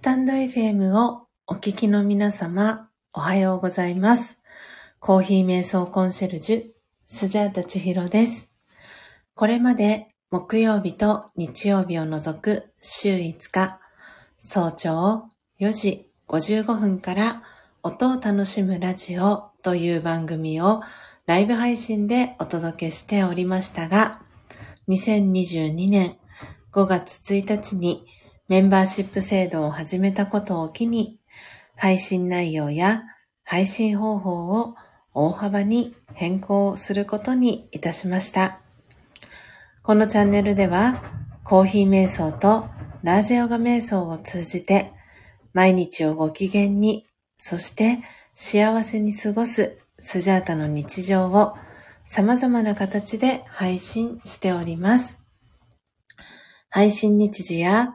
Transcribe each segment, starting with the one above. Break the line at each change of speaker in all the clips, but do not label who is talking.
スタンド FM をお聞きの皆様、おはようございます。コーヒー瞑想コンシェルジュ、スジャータチヒロです。これまで木曜日と日曜日を除く週5日、早朝4時55分から音を楽しむラジオという番組をライブ配信でお届けしておりましたが、2022年5月1日にメンバーシップ制度を始めたことを機に、配信内容や配信方法を大幅に変更することにいたしました。このチャンネルでは、コーヒー瞑想とラージヨガ瞑想を通じて、毎日をご機嫌に、そして幸せに過ごすスジャータの日常を様々な形で配信しております。配信日時や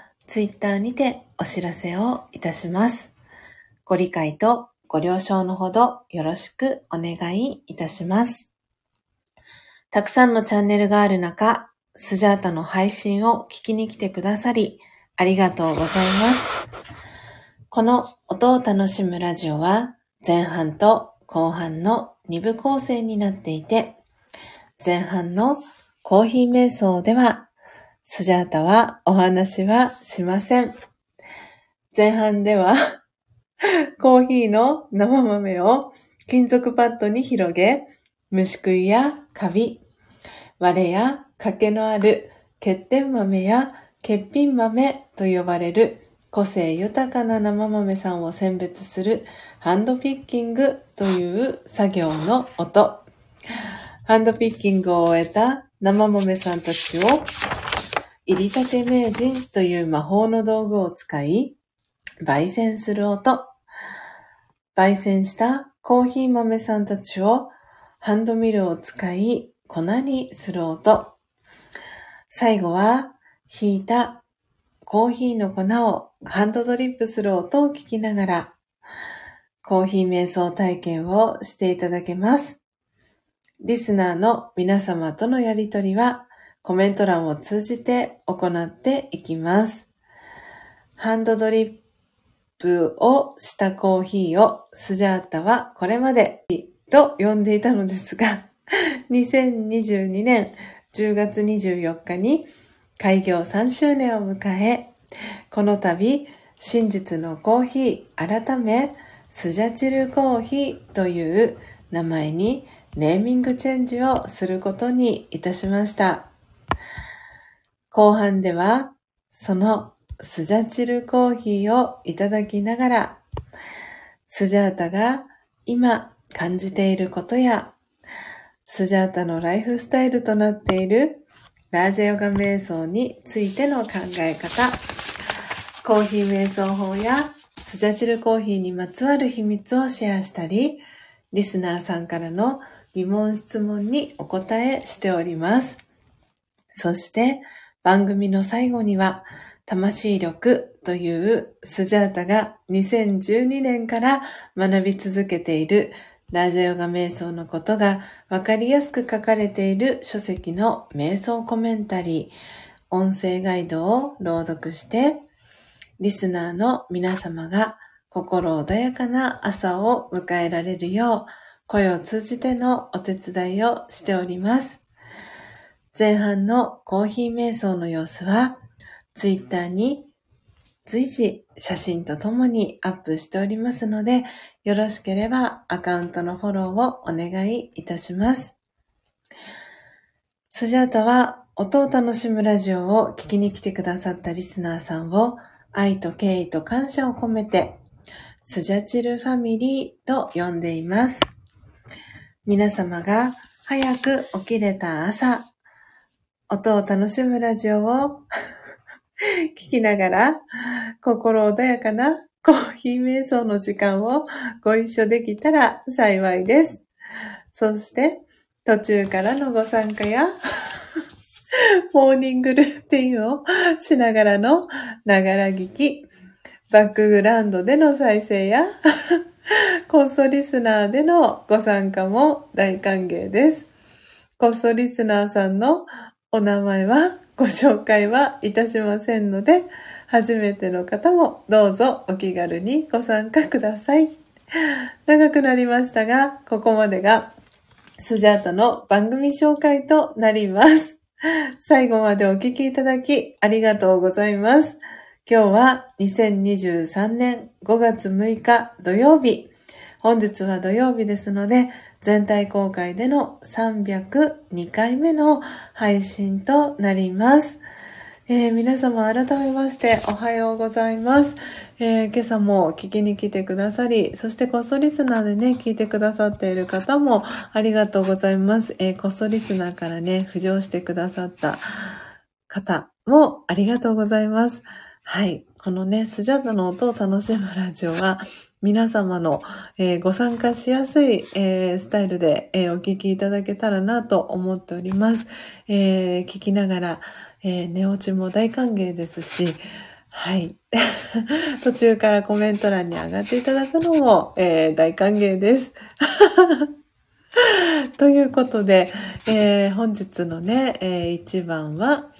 ツイッターにてお知らせをいたします。ご理解とご了承のほどよろしくお願いいたします。たくさんのチャンネルがある中、スジャータの配信を聞きに来てくださり、ありがとうございます。この音を楽しむラジオは、前半と後半の2部構成になっていて、前半のコーヒー瞑想では、スジャータはお話はしません。前半では、コーヒーの生豆を金属パッドに広げ、虫食いやカビ、割れや欠けのある欠点豆や欠品豆と呼ばれる個性豊かな生豆さんを選別するハンドピッキングという作業の音。ハンドピッキングを終えた生豆さんたちを入りたて名人という魔法の道具を使い、焙煎する音。焙煎したコーヒー豆さんたちをハンドミルを使い粉にする音。最後は、ひいたコーヒーの粉をハンドドリップする音を聞きながら、コーヒー瞑想体験をしていただけます。リスナーの皆様とのやりとりは、コメント欄を通じて行っていきます。ハンドドリップをしたコーヒーをスジャータはこれまでと呼んでいたのですが、2022年10月24日に開業3周年を迎え、この度、真実のコーヒー改めスジャチルコーヒーという名前にネーミングチェンジをすることにいたしました。後半では、そのスジャチルコーヒーをいただきながら、スジャータが今感じていることや、スジャータのライフスタイルとなっているラージャヨガ瞑想についての考え方、コーヒー瞑想法やスジャチルコーヒーにまつわる秘密をシェアしたり、リスナーさんからの疑問質問にお答えしております。そして番組の最後には、魂力というスジャータが2012年から学び続けているラジャヨガ瞑想のことがわかりやすく書かれている書籍の瞑想コメンタリー、音声ガイドを朗読して、リスナーの皆様が心穏やかな朝を迎えられるよう、声を通じてのお手伝いをしております。前半のコーヒー瞑想の様子は、ツイッターに随時写真とともにアップしておりますので、よろしければアカウントのフォローをお願いいたします。スジャータは音を楽しむラジオを聞きに来てくださったリスナーさんを愛と敬意と感謝を込めてスジャチルファミリーと呼んでいます。皆様が早く起きれた朝、音を楽しむラジオを 聞きながら、心穏やかなコーヒー瞑想の時間をご一緒できたら幸いです。そして、途中からのご参加や、モーニングルーティンをしながらのながら聞き、バックグラウンドでの再生や、コストリスナーでのご参加も大歓迎です。コストリスナーさんのお名前はご紹介はいたしませんので、初めての方もどうぞお気軽にご参加ください。長くなりましたが、ここまでがスジャータの番組紹介となります。最後までお聞きいただきありがとうございます。今日は2023年5月6日土曜日。本日は土曜日ですので、全体公開での302回目の配信となります。えー、皆様改めましておはようございます、えー、今朝も聞きに来てくださり、そしてコストリスナーでね、聞いてくださっている方もありがとうございます。えー、コストリスナーからね、浮上してくださった方もありがとうございます。はい。このね、スジャータの音を楽しむラジオは、皆様の、えー、ご参加しやすい、えー、スタイルで、えー、お聞きいただけたらなと思っております。え聞きながら、え寝落ちも大歓迎ですし、はい。途中からコメント欄に上がっていただくのも、え大歓迎です。ということで、え本日のね、え1番は、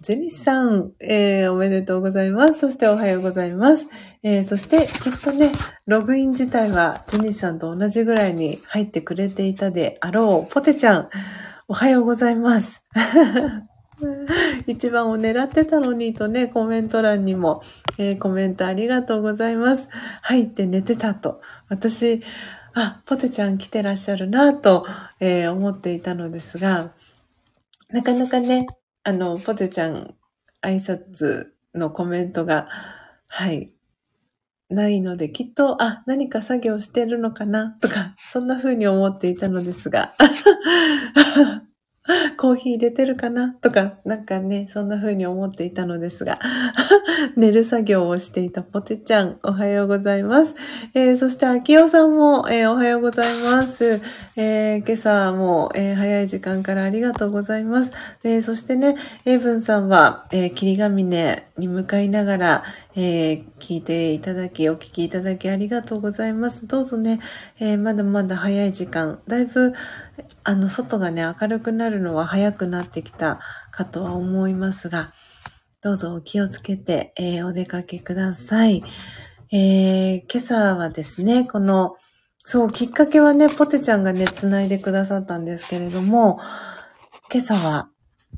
ジェニスさん、えー、おめでとうございます。そしておはようございます。えー、そしてきっとね、ログイン自体はジェニスさんと同じぐらいに入ってくれていたであろう、ポテちゃん、おはようございます。一番を狙ってたのにとね、コメント欄にも、えー、コメントありがとうございます。入って寝てたと。私、あ、ポテちゃん来てらっしゃるなと、えー、思っていたのですが、なかなかね、あの、ポテちゃん挨拶のコメントが、はい、ないので、きっと、あ、何か作業してるのかなとか、そんな風に思っていたのですが、コーヒー入れてるかなとか、なんかね、そんな風に思っていたのですが、寝る作業をしていたポテちゃん、おはようございます。えー、そして、秋代さんも、えー、おはようございます。えー、今朝も、え早い時間からありがとうございます。えそしてね、エイブンさんは、え霧ヶ峰に向かいながら、え聞いていただき、お聞きいただきありがとうございます。どうぞね、えまだまだ早い時間、だいぶ、あの、外がね、明るくなるのは早くなってきたかとは思いますが、どうぞお気をつけて、え、お出かけください。え、今朝はですね、この、そう、きっかけはね、ポテちゃんがね、繋いでくださったんですけれども、今朝は、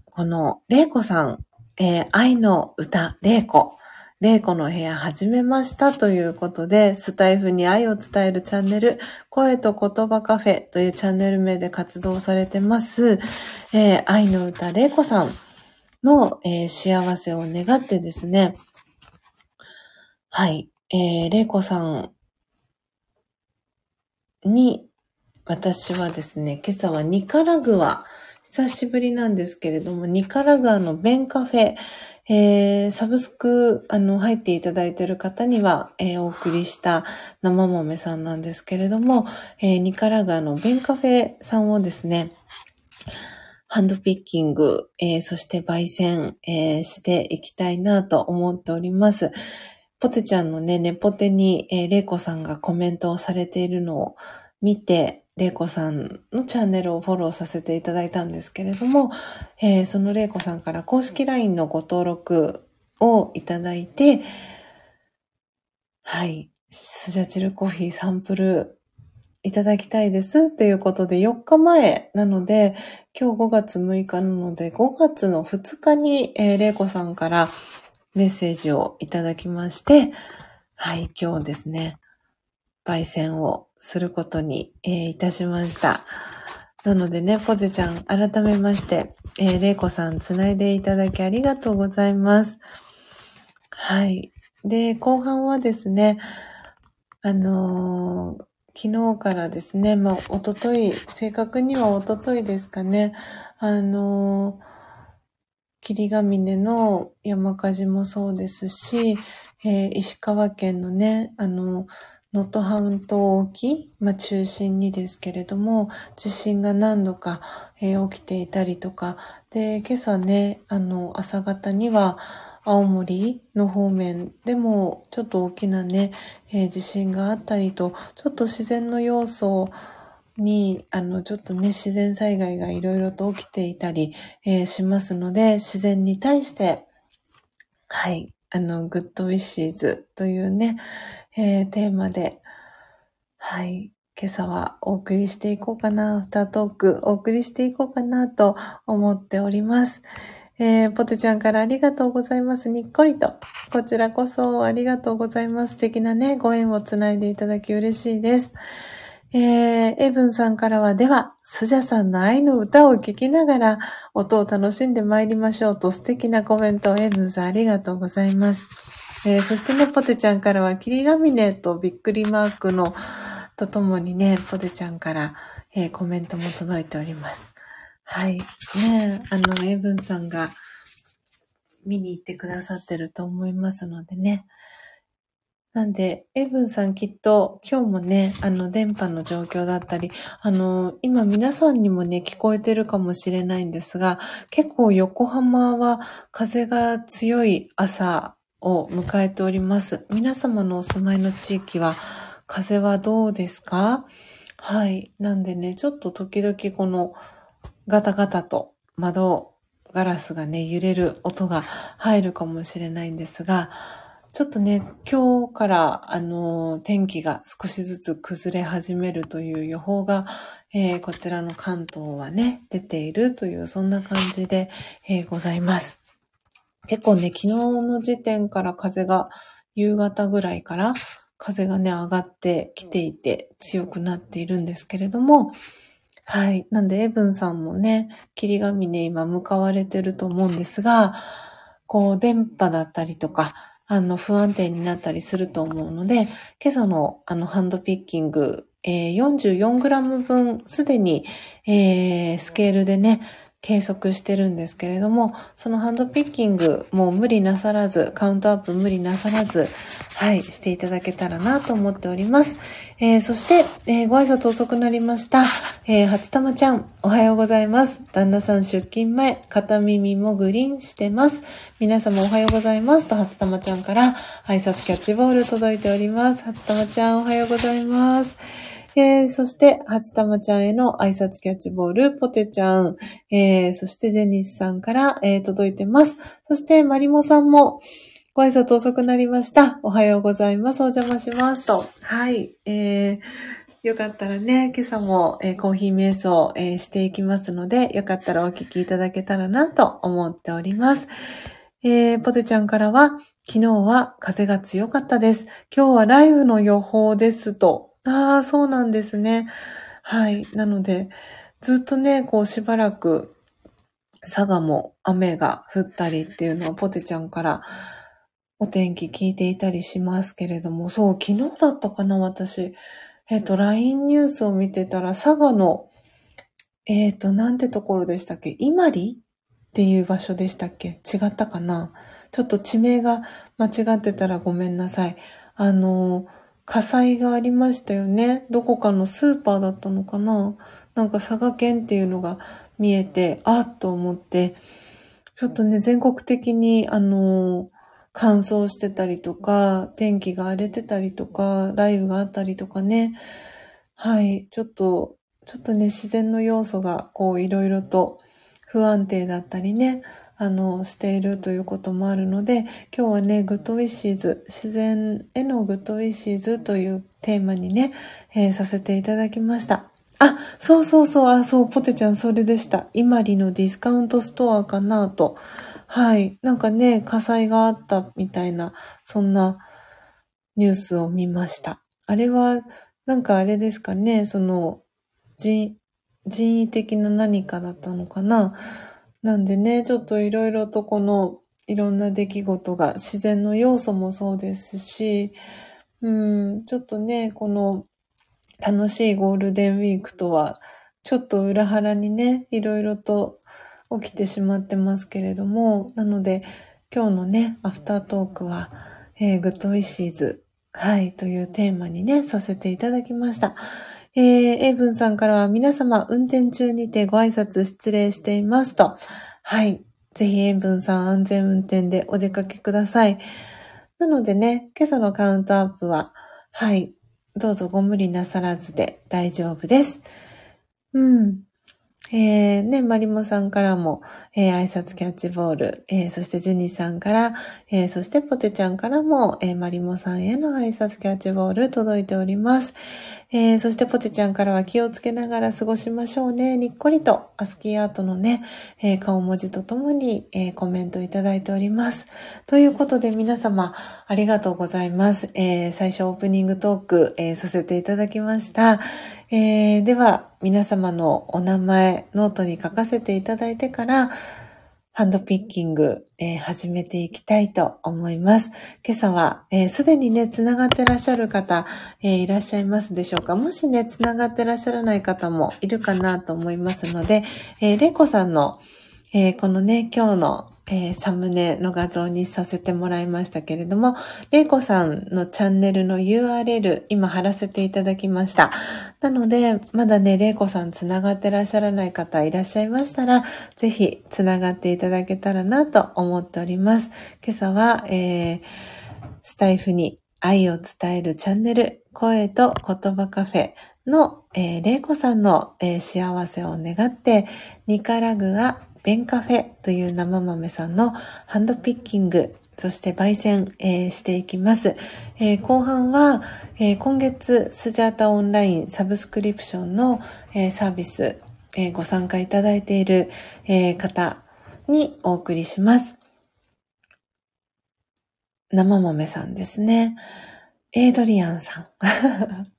この、レイコさん、えー、愛の歌、レイコ。玲子の部屋始めましたということで、スタイフに愛を伝えるチャンネル、声と言葉カフェというチャンネル名で活動されてます、えー、愛の歌玲子さんの、えー、幸せを願ってですね、はい、えー、玲子さんに、私はですね、今朝はニカラグア、久しぶりなんですけれども、ニカラグアのベンカフェ、えー、サブスク、あの、入っていただいている方には、えー、お送りした生豆さんなんですけれども、えー、ニカラガのベンカフェさんをですね、ハンドピッキング、えー、そして焙煎、えー、していきたいなと思っております。ポテちゃんのね、ネポテに、えー、レイコさんがコメントをされているのを見て、レイコさんのチャンネルをフォローさせていただいたんですけれども、えー、そのレイコさんから公式 LINE のご登録をいただいて、はい、スジャチルコーヒーサンプルいただきたいですっていうことで4日前なので、今日5月6日なので5月の2日に、えー、レイコさんからメッセージをいただきまして、はい、今日ですね、焙煎をすることに、えー、いたしました。なのでね、ポテちゃん、改めまして、えー、レイコさん、つないでいただきありがとうございます。はい。で、後半はですね、あのー、昨日からですね、まあ、おととい、正確にはおとといですかね、あのー、霧ヶ峰の山火事もそうですし、えー、石川県のね、あの、能登半島沖、まあ、中心にですけれども、地震が何度か、えー、起きていたりとか、で、今朝ね、あの、朝方には、青森の方面でもちょっと大きなね、えー、地震があったりと、ちょっと自然の要素をに、あの、ちょっとね、自然災害がいろいろと起きていたり、えー、しますので、自然に対して、はい、あの、グッドウィッシーズというね、えー、テーマで、はい、今朝はお送りしていこうかな、アフタートークお送りしていこうかなと思っております。えー、ポテちゃんからありがとうございます。にっこりと。こちらこそありがとうございます。素敵なね、ご縁をつないでいただき嬉しいです。えー、エブンさんからは、では、スジャさんの愛の歌を聴きながら、音を楽しんで参りましょうと素敵なコメントをエブンさんありがとうございます。えー、そしてね、ポテちゃんからは、キリガミネとびっくりマークの、とともにね、ポテちゃんから、えー、コメントも届いております。はい。ねあの、エブンさんが見に行ってくださってると思いますのでね。なんで、エブンさんきっと今日もね、あの、電波の状況だったり、あの、今皆さんにもね、聞こえてるかもしれないんですが、結構横浜は風が強い朝を迎えております。皆様のお住まいの地域は、風はどうですか？はい。なんでね、ちょっと時々このガタガタと窓ガラスがね、揺れる音が入るかもしれないんですが、ちょっとね、今日から、あの、天気が少しずつ崩れ始めるという予報が、えー、こちらの関東はね、出ているという、そんな感じで、えー、ございます。結構ね、昨日の時点から風が、夕方ぐらいから風がね、上がってきていて強くなっているんですけれども、はい。なんで、エブンさんもね、霧ヶ峰今向かわれてると思うんですが、こう、電波だったりとか、あの、不安定になったりすると思うので、今朝のあの、ハンドピッキング、えー、44g 分、すでに、えー、スケールでね、計測してるんですけれども、そのハンドピッキングも無理なさらず、カウントアップ無理なさらず、はい、していただけたらなと思っております。えー、そして、えー、ご挨拶遅くなりました。えー、初玉ちゃん、おはようございます。旦那さん出勤前、片耳もグリーンしてます。皆様おはようございますと、初玉ちゃんから挨拶キャッチボール届いております。初玉ちゃん、おはようございます。えー、そして、初玉ちゃんへの挨拶キャッチボール、ポテちゃん、えー、そしてジェニスさんから、えー、届いてます。そして、マリモさんも、ご挨拶遅くなりました。おはようございます。お邪魔します。と。はい。えー、よかったらね、今朝も、えー、コーヒー瞑想、えー、していきますので、よかったらお聞きいただけたらなと思っております。えー、ポテちゃんからは、昨日は風が強かったです。今日は雷雨の予報ですと。ああ、そうなんですね。はい。なので、ずっとね、こうしばらく、佐賀も雨が降ったりっていうのはポテちゃんからお天気聞いていたりしますけれども、そう、昨日だったかな、私。えっ、ー、と、LINE ニュースを見てたら、佐賀の、えっ、ー、と、なんてところでしたっけ？今里っていう場所でしたっけ？違ったかな？ちょっと地名が間違ってたらごめんなさい。あの、火災がありましたよね。どこかのスーパーだったのかななんか佐賀県っていうのが見えて、あっと思って、ちょっとね、全国的に、あの、乾燥してたりとか、天気が荒れてたりとか、雷雨があったりとかね。はい。ちょっと、ちょっとね、自然の要素が、こう、いろいろと不安定だったりね。あの、しているということもあるので、今日はね、 Good Wishes、自然への Good Wishes というテーマにね、えー、させていただきました。あ、そうそうそう、あ、そう、ポテちゃんそれでした。イマリのディスカウントストアかなと。はい。なんかね、火災があったみたいな、そんなニュースを見ました。あれは、なんかあれですかね、その、人、人為的な何かだったのかななんでね、ちょっといろいろとこの、いろんな出来事が自然の要素もそうですし、うん、ちょっとね、この楽しいゴールデンウィークとは、ちょっと裏腹にね、いろいろと起きてしまってますけれども、なので、今日のね、アフタートークは、えー、 Good Wishes、はい、というテーマにね、させていただきました。えー、エイブンさんからは皆様運転中にてご挨拶失礼していますと。はい。ぜひエイブンさん安全運転でお出かけください。なのでね、今朝のカウントアップは、はい。どうぞご無理なさらずで大丈夫です。うん。えー、ね、マリモさんからも、えー、挨拶キャッチボール、えー、そしてジェニーさんから、えー、そしてポテちゃんからも、えー、マリモさんへの挨拶キャッチボール届いております。えー、そしてポテちゃんからは気をつけながら過ごしましょうね。にっこりとアスキーアートのね、えー、顔文字とともに、えー、コメントいただいております。ということで皆様ありがとうございます。えー、最初オープニングトーク、えー、させていただきました。えー、では皆様のお名前ノートに書かせていただいてから、ハンドピッキング、えー、始めていきたいと思います。今朝は、す、え、で、にね、つながってらっしゃる方、えー、いらっしゃいますでしょうか？もしね、つながってらっしゃらない方もいるかなと思いますので、えー、れいこさんの、えー、このね、今日のえー、サムネの画像にさせてもらいましたけれども、れいこさんのチャンネルの URL 今貼らせていただきました。なので、まだね、れいこさんつながってらっしゃらない方いらっしゃいましたら、ぜひつながっていただけたらなと思っております。今朝は、えー、スタイフに愛を伝えるチャンネル、声と言葉カフェの、えー、れいこさんの、えー、幸せを願って、ニカラグアベンカフェという生豆さんのハンドピッキング、そして焙煎、えー、していきます。えー、後半は、えー、今月スジャータオンラインサブスクリプションの、えサービス、えご参加いただいている、え方にお送りします。生豆さんですね。エイドリアンさん。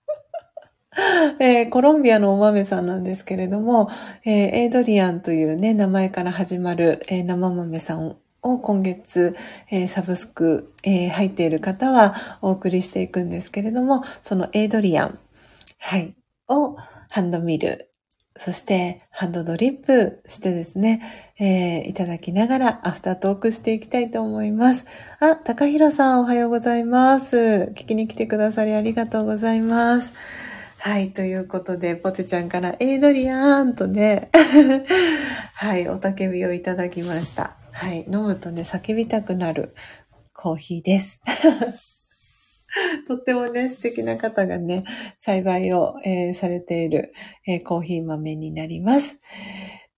えー、コロンビアのお豆さんなんですけれども、えー、エイドリアンというね、名前から始まる、えー、生豆さんを今月、えー、サブスク、えー、入っている方はお送りしていくんですけれども、そのエイドリアン、はい、をハンドミル、そしてハンドドリップしてですね、えー、いただきながらアフタートークしていきたいと思います。あ、高弘さんおはようございます。聞きに来てくださりありがとうございます。はい、ということで、ポテちゃんからエイドリアンとね、はい、おたけびをいただきました。はい、飲むとね、叫びたくなるコーヒーです。とってもね、素敵な方がね、栽培を、えー、されている、えー、コーヒー豆になります。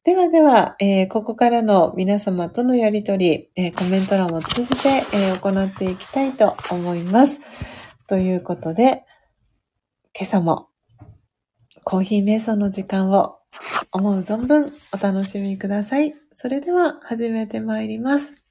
ではでは、えー、ここからの皆様とのやりとり、えコメント欄を通じて、え行っていきたいと思います。ということで、今朝もコーヒー瞑想の時間を思う存分お楽しみください。それでは始めてまいります。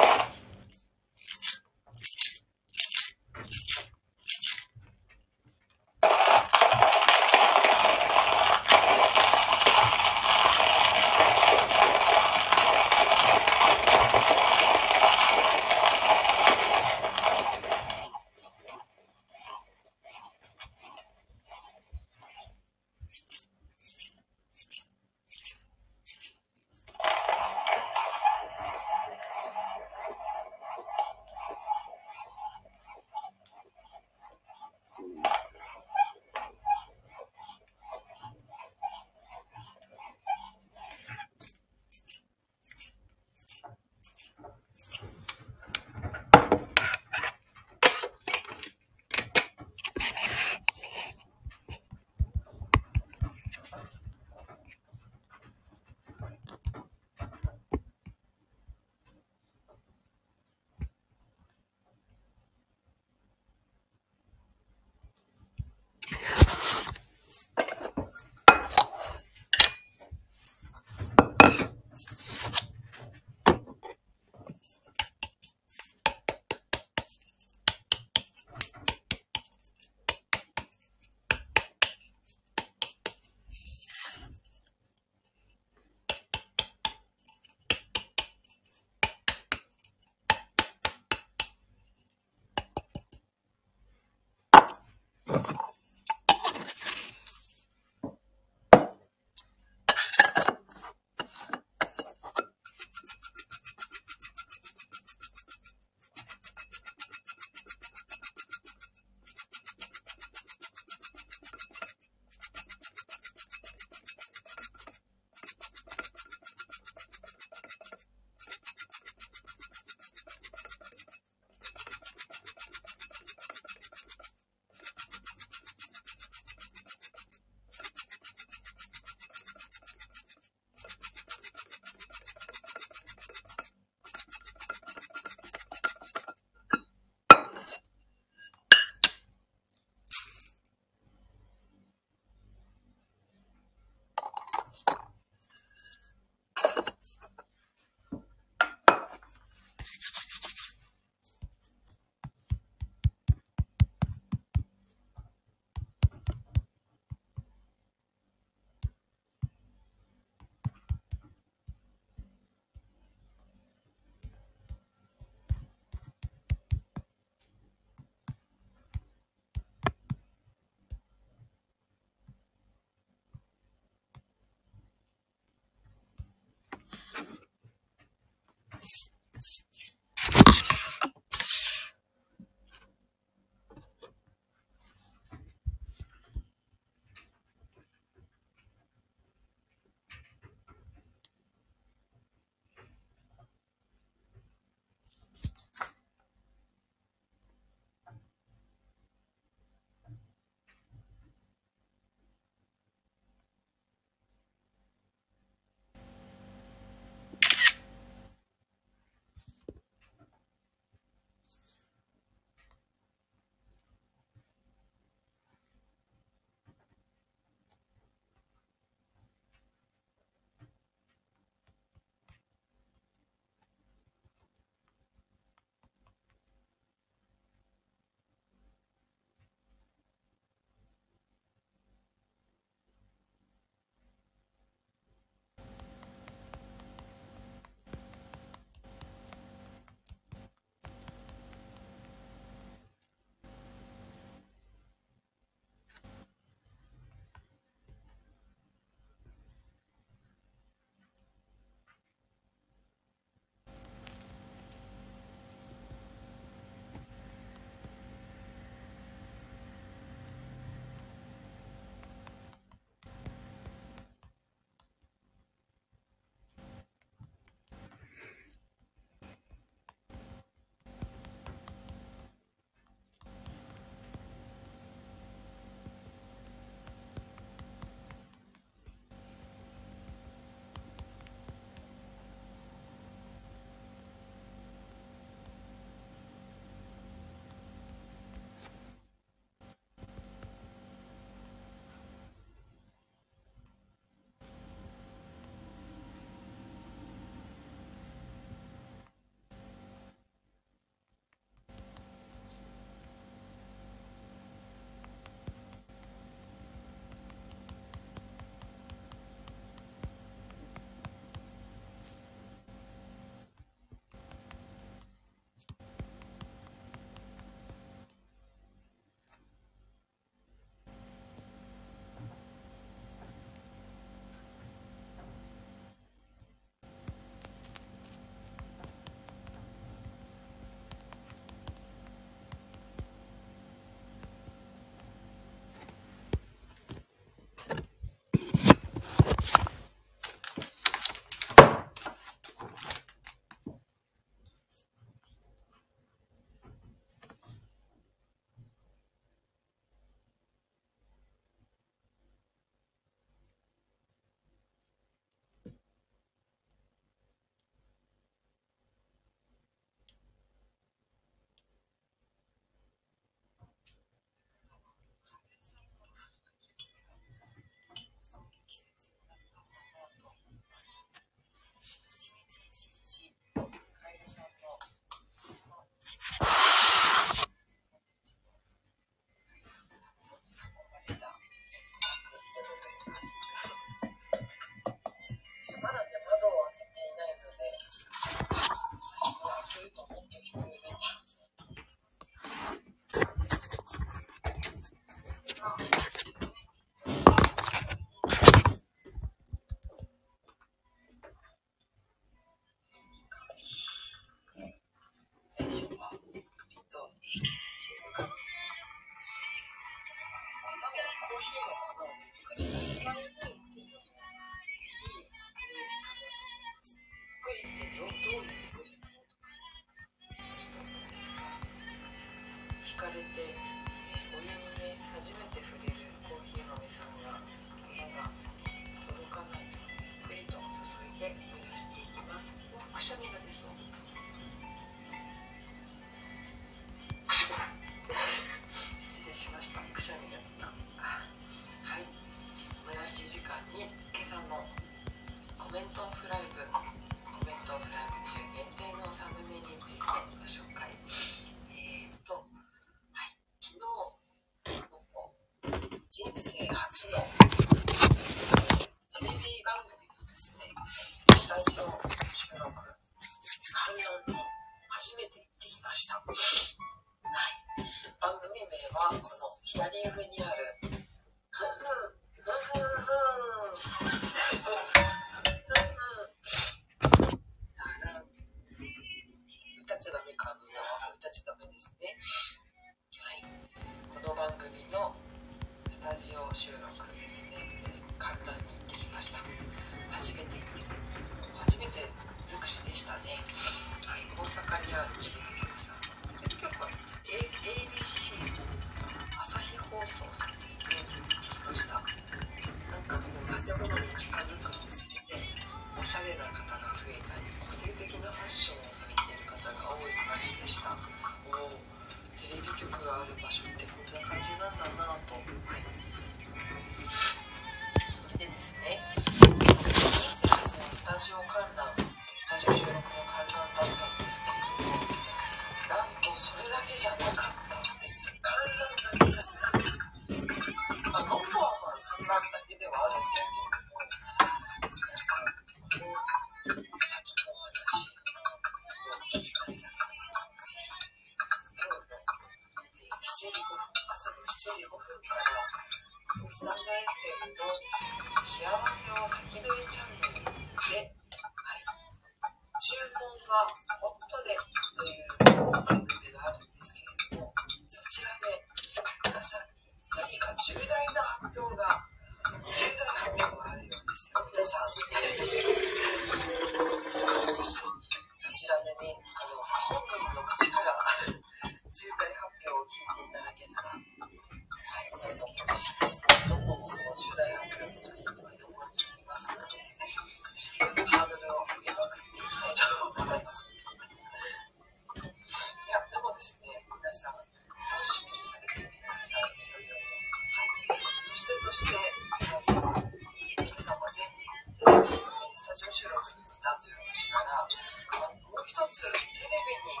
という話から、あもう一つテレビに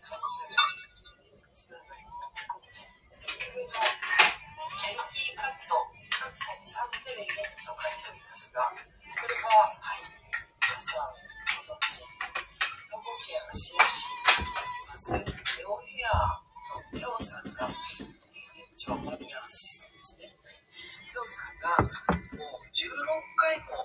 関する、チャリティーカット、カッサンテレビと書いておりますが、それは、はい、皆さんご存知、兵庫県芦屋市にあります、レオヘアのレオさんが、店長ですね。レオさんがもう16回も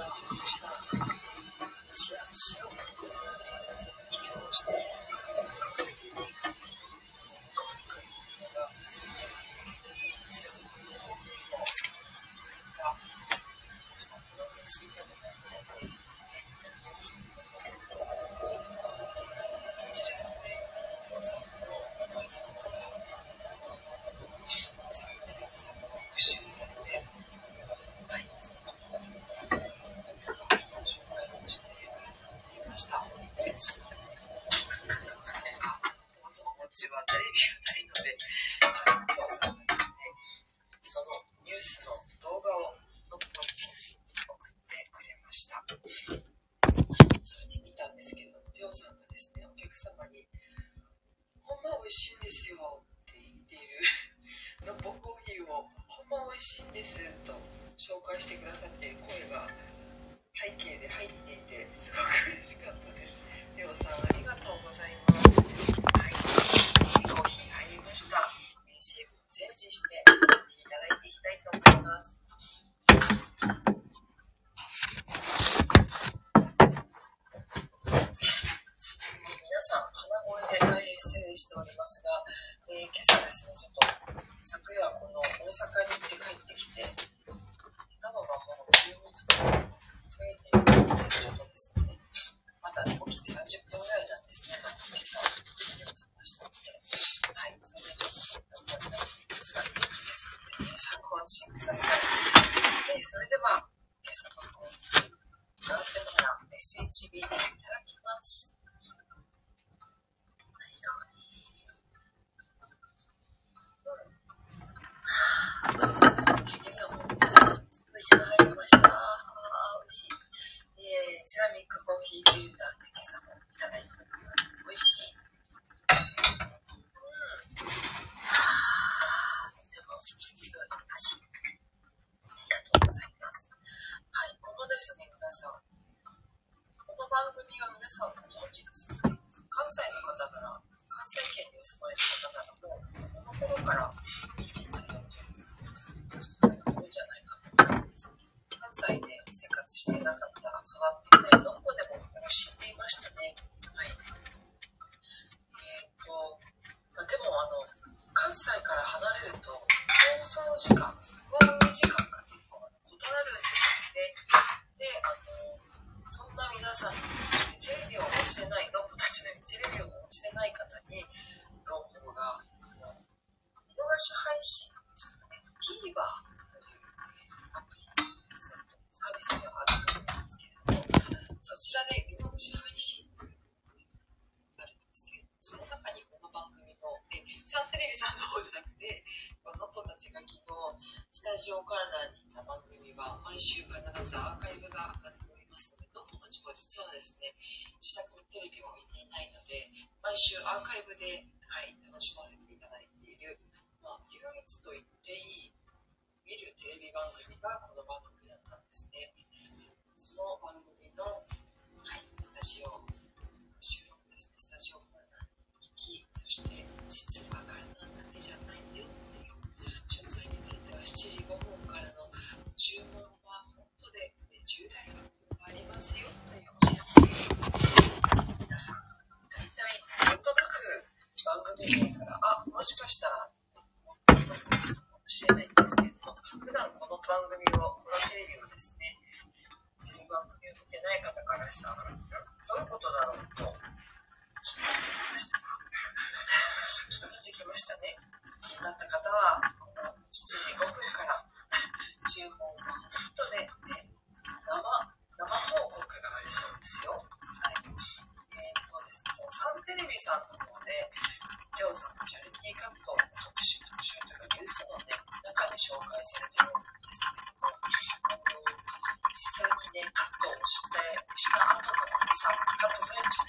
をした。ですね、自宅のテレビを見ていないので、毎週アーカイブで、はい、楽しませていただいている、まあ、唯一と言っていい、見るテレビ番組がこの番組だったんですね。その番組の、はい、スタジオもしかしたら思っていますかもしれないんですけれども、普段この番組を、このテレビをですね、この番組を見てない方からしたら、どういうことだろうと、聞いてきましたね。気になった方は、7時5分から注文を、ね、生、生報告がありそうですよ。はい。えっ、ー、とですね、そのサンテレビさんの方で、りょうさんのチャテーカップ特集特集というかニュースの、ね、中で紹介されてるんですけども、あの実際にね、カットをして、した後の、カットされち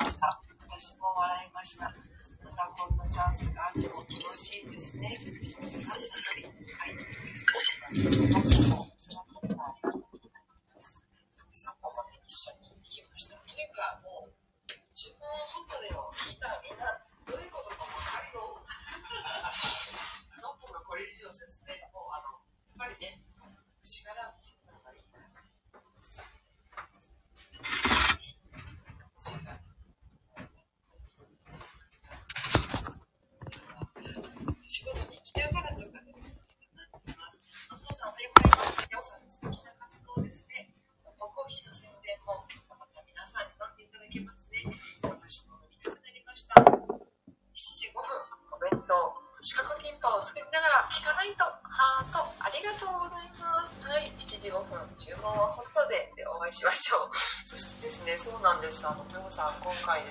ました。私も笑いました。またこんなチャンスがあっると楽しいですね。はい。はい今回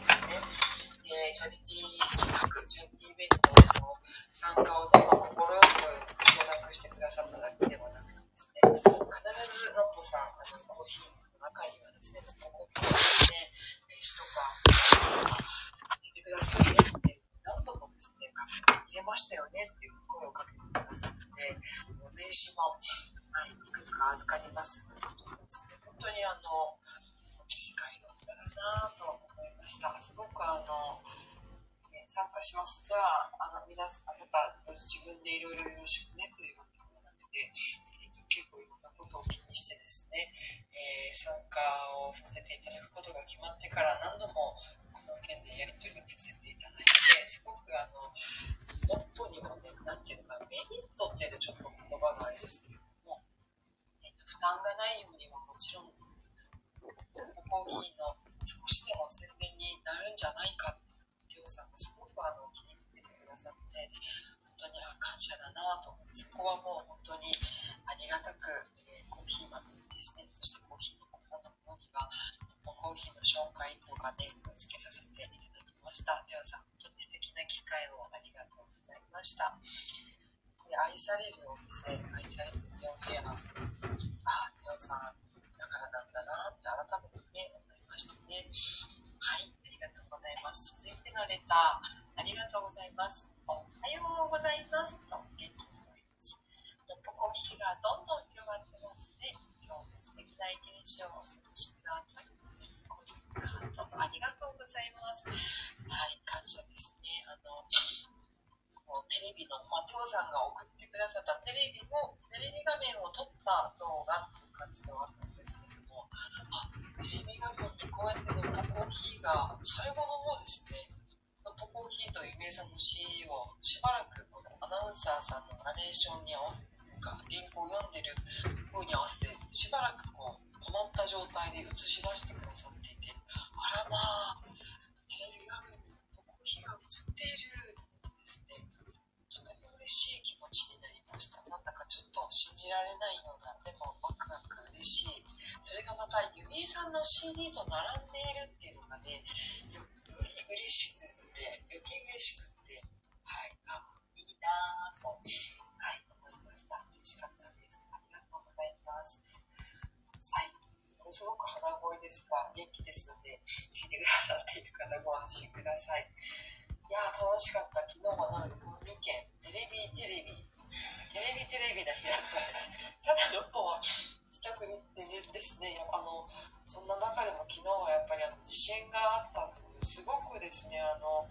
決まってから何度もこの件でやり取りをさせていただいて、すごくあの、ノットにこうね、なんていうのか、メリットっていうとちょっと言葉があれですけれども、えーと負担がないようにはもちろん、コーヒーの少しでも宣伝になるんじゃないかって、テオさんがすごくあの気に入ってくださって、本当にあ感謝だなと思って、そこはもう本当にありがたく、えーコーヒー豆ですね、そしてコーヒーのここのものには、コーヒーの紹介とかね、をつけさせていただきました。テオさん、本当に素敵な機会をありがとうございました。で愛されるをですね、愛される日本ペア、あ、テオさん、だからなんだなって改めてね、思いましたね。はい、ありがとうございます。続いてのレター、ありがとうございます。おはようございます。と元気の挨拶。のっぽコーヒーがどんどん広がってますね。今日も素敵な一日をお過ごしください。ありがとうございます。はい、感謝ですね。あの、もうテレビの、まあ、テオさんが送ってくださったテレビも、テレビ画面を撮った動画っていう感じではあったんですけれども、あ、テレビ画面にこうやってのっぽコーヒーが、最後の方ですね、のっぽコーヒーという名産の CD をしばらくこのアナウンサーさんのナレーションに合わせてとか、原稿を読んでる風に合わせて、しばらくこう、止まった状態で映し出してくださって、らまあ、テレビ画面にコーヒーが映っていると思ってですね、とても嬉しい気持ちになりました。なんだかちょっと信じられないような、でもワクワク嬉しい。それがまた、ゆみえさんの CD と並んでいるっていうのがね、よより嬉しくって、余計嬉しくって、はい、あ、いいなぁと、はい、思いました。嬉しかったです。ありがとうございます。はい。すごく鼻声ですが、元気ですので、聞いてくださっている方ご安心ください。いやー、楽しかった。昨日はなので、2件、テレビ、テレビ、テレビ、テレビな日だったんです。ただ、6本は自宅にでですね、あの、そんな中でも昨日はやっぱりあの地震があったということですごくですね、あの、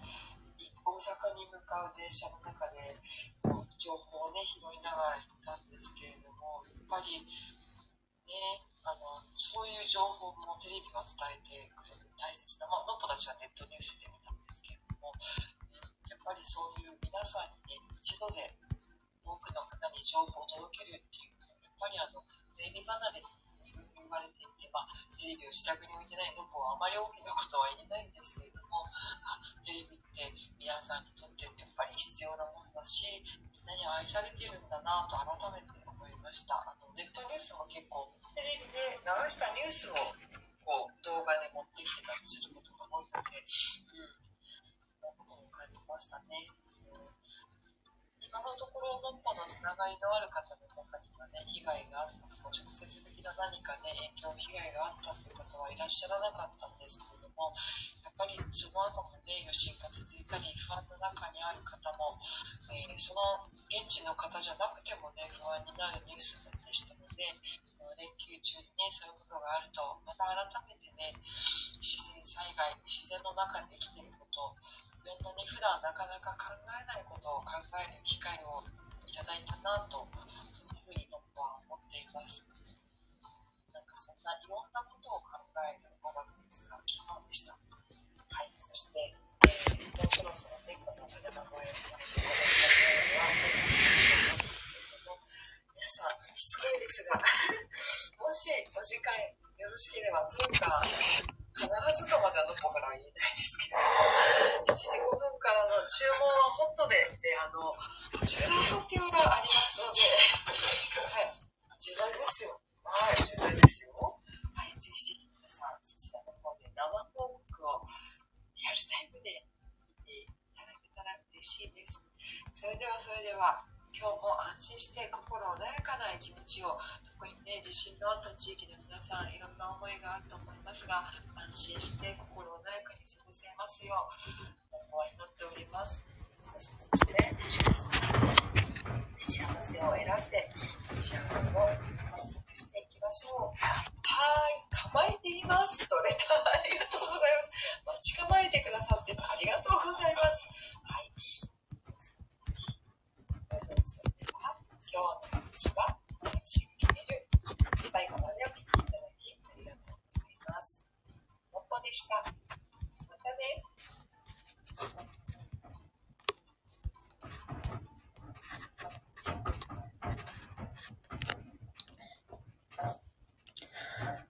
大阪に向かう電車の中で、こう情報をね、拾いながら行ったんですけれども、やっぱり、ね、あの、そういう情報もテレビが伝えてくれる大切な、まあ、のっぽたちはネットニュースで見たんですけれども、うんやっぱりそういう皆さんにね、一度で多くの方に情報を届けるっていうのは、やっぱりあの、テレビ離れにいろいろ言われていて、まあ、テレビを自宅に置いてないのっぽはあまり大きなことは言えないんですけれども、テレビって皆さんにとってやっぱり必要なものだし、みんなに愛されているんだなと改めて思いました。あのネットニュースも結構、テレビで流したニュースをこう動画で持ってきてたりすることが多いので、うん、そんなことも感じましたね。今のところ、のっぽのつながりのある方の中にはね、被害があったとか、直接的な何かね、影響、被害があったという方はいらっしゃらなかったんですけれども、やっぱりその後もね、余震が続いたり、不安の中にある方も、えーその現地の方じゃなくてもね、不安になるニュースでしたので、その連休中にね、そういうことがあると、また改めてね、自然災害、自然の中で生きてること、いろんなね、普段なかなか考えないことを考える機会をいただいたなと、そのふうに僕は思っています。なんかそんないろんなことを考える5月5日、昨日でした。はい、そして、えー、もうそろそろね、このパジャマ声をやめていただきたいと思います。皆さん、失礼ですが、もしお時間よろしければ、というか、必ずとまだどこからは言えないですけど、7時5分からの注文はホットで、で、あの、重大発表がありますので、はい、重大ですよ。はい、重大ですよ。はい、ぜひぜひ皆さん、そちらの方で生報告をリアルタイムで見ていただけたら嬉しいです。それでは、それでは。今日も安心して心穏やかな一日を特にね地震のあった地域の皆さんいろんな思いがあると思いますが安心して心穏やかに過ごせますよう祈っておりますそしてそしてね幸せを選んで幸せを獲得していきましょう。はい構えています。とレターありがとうございます。待ち構えてくださってありがとうございます。はい。今日の話は私が決める最後までお聞きいただきありがとうございます。のっぽでした。またね。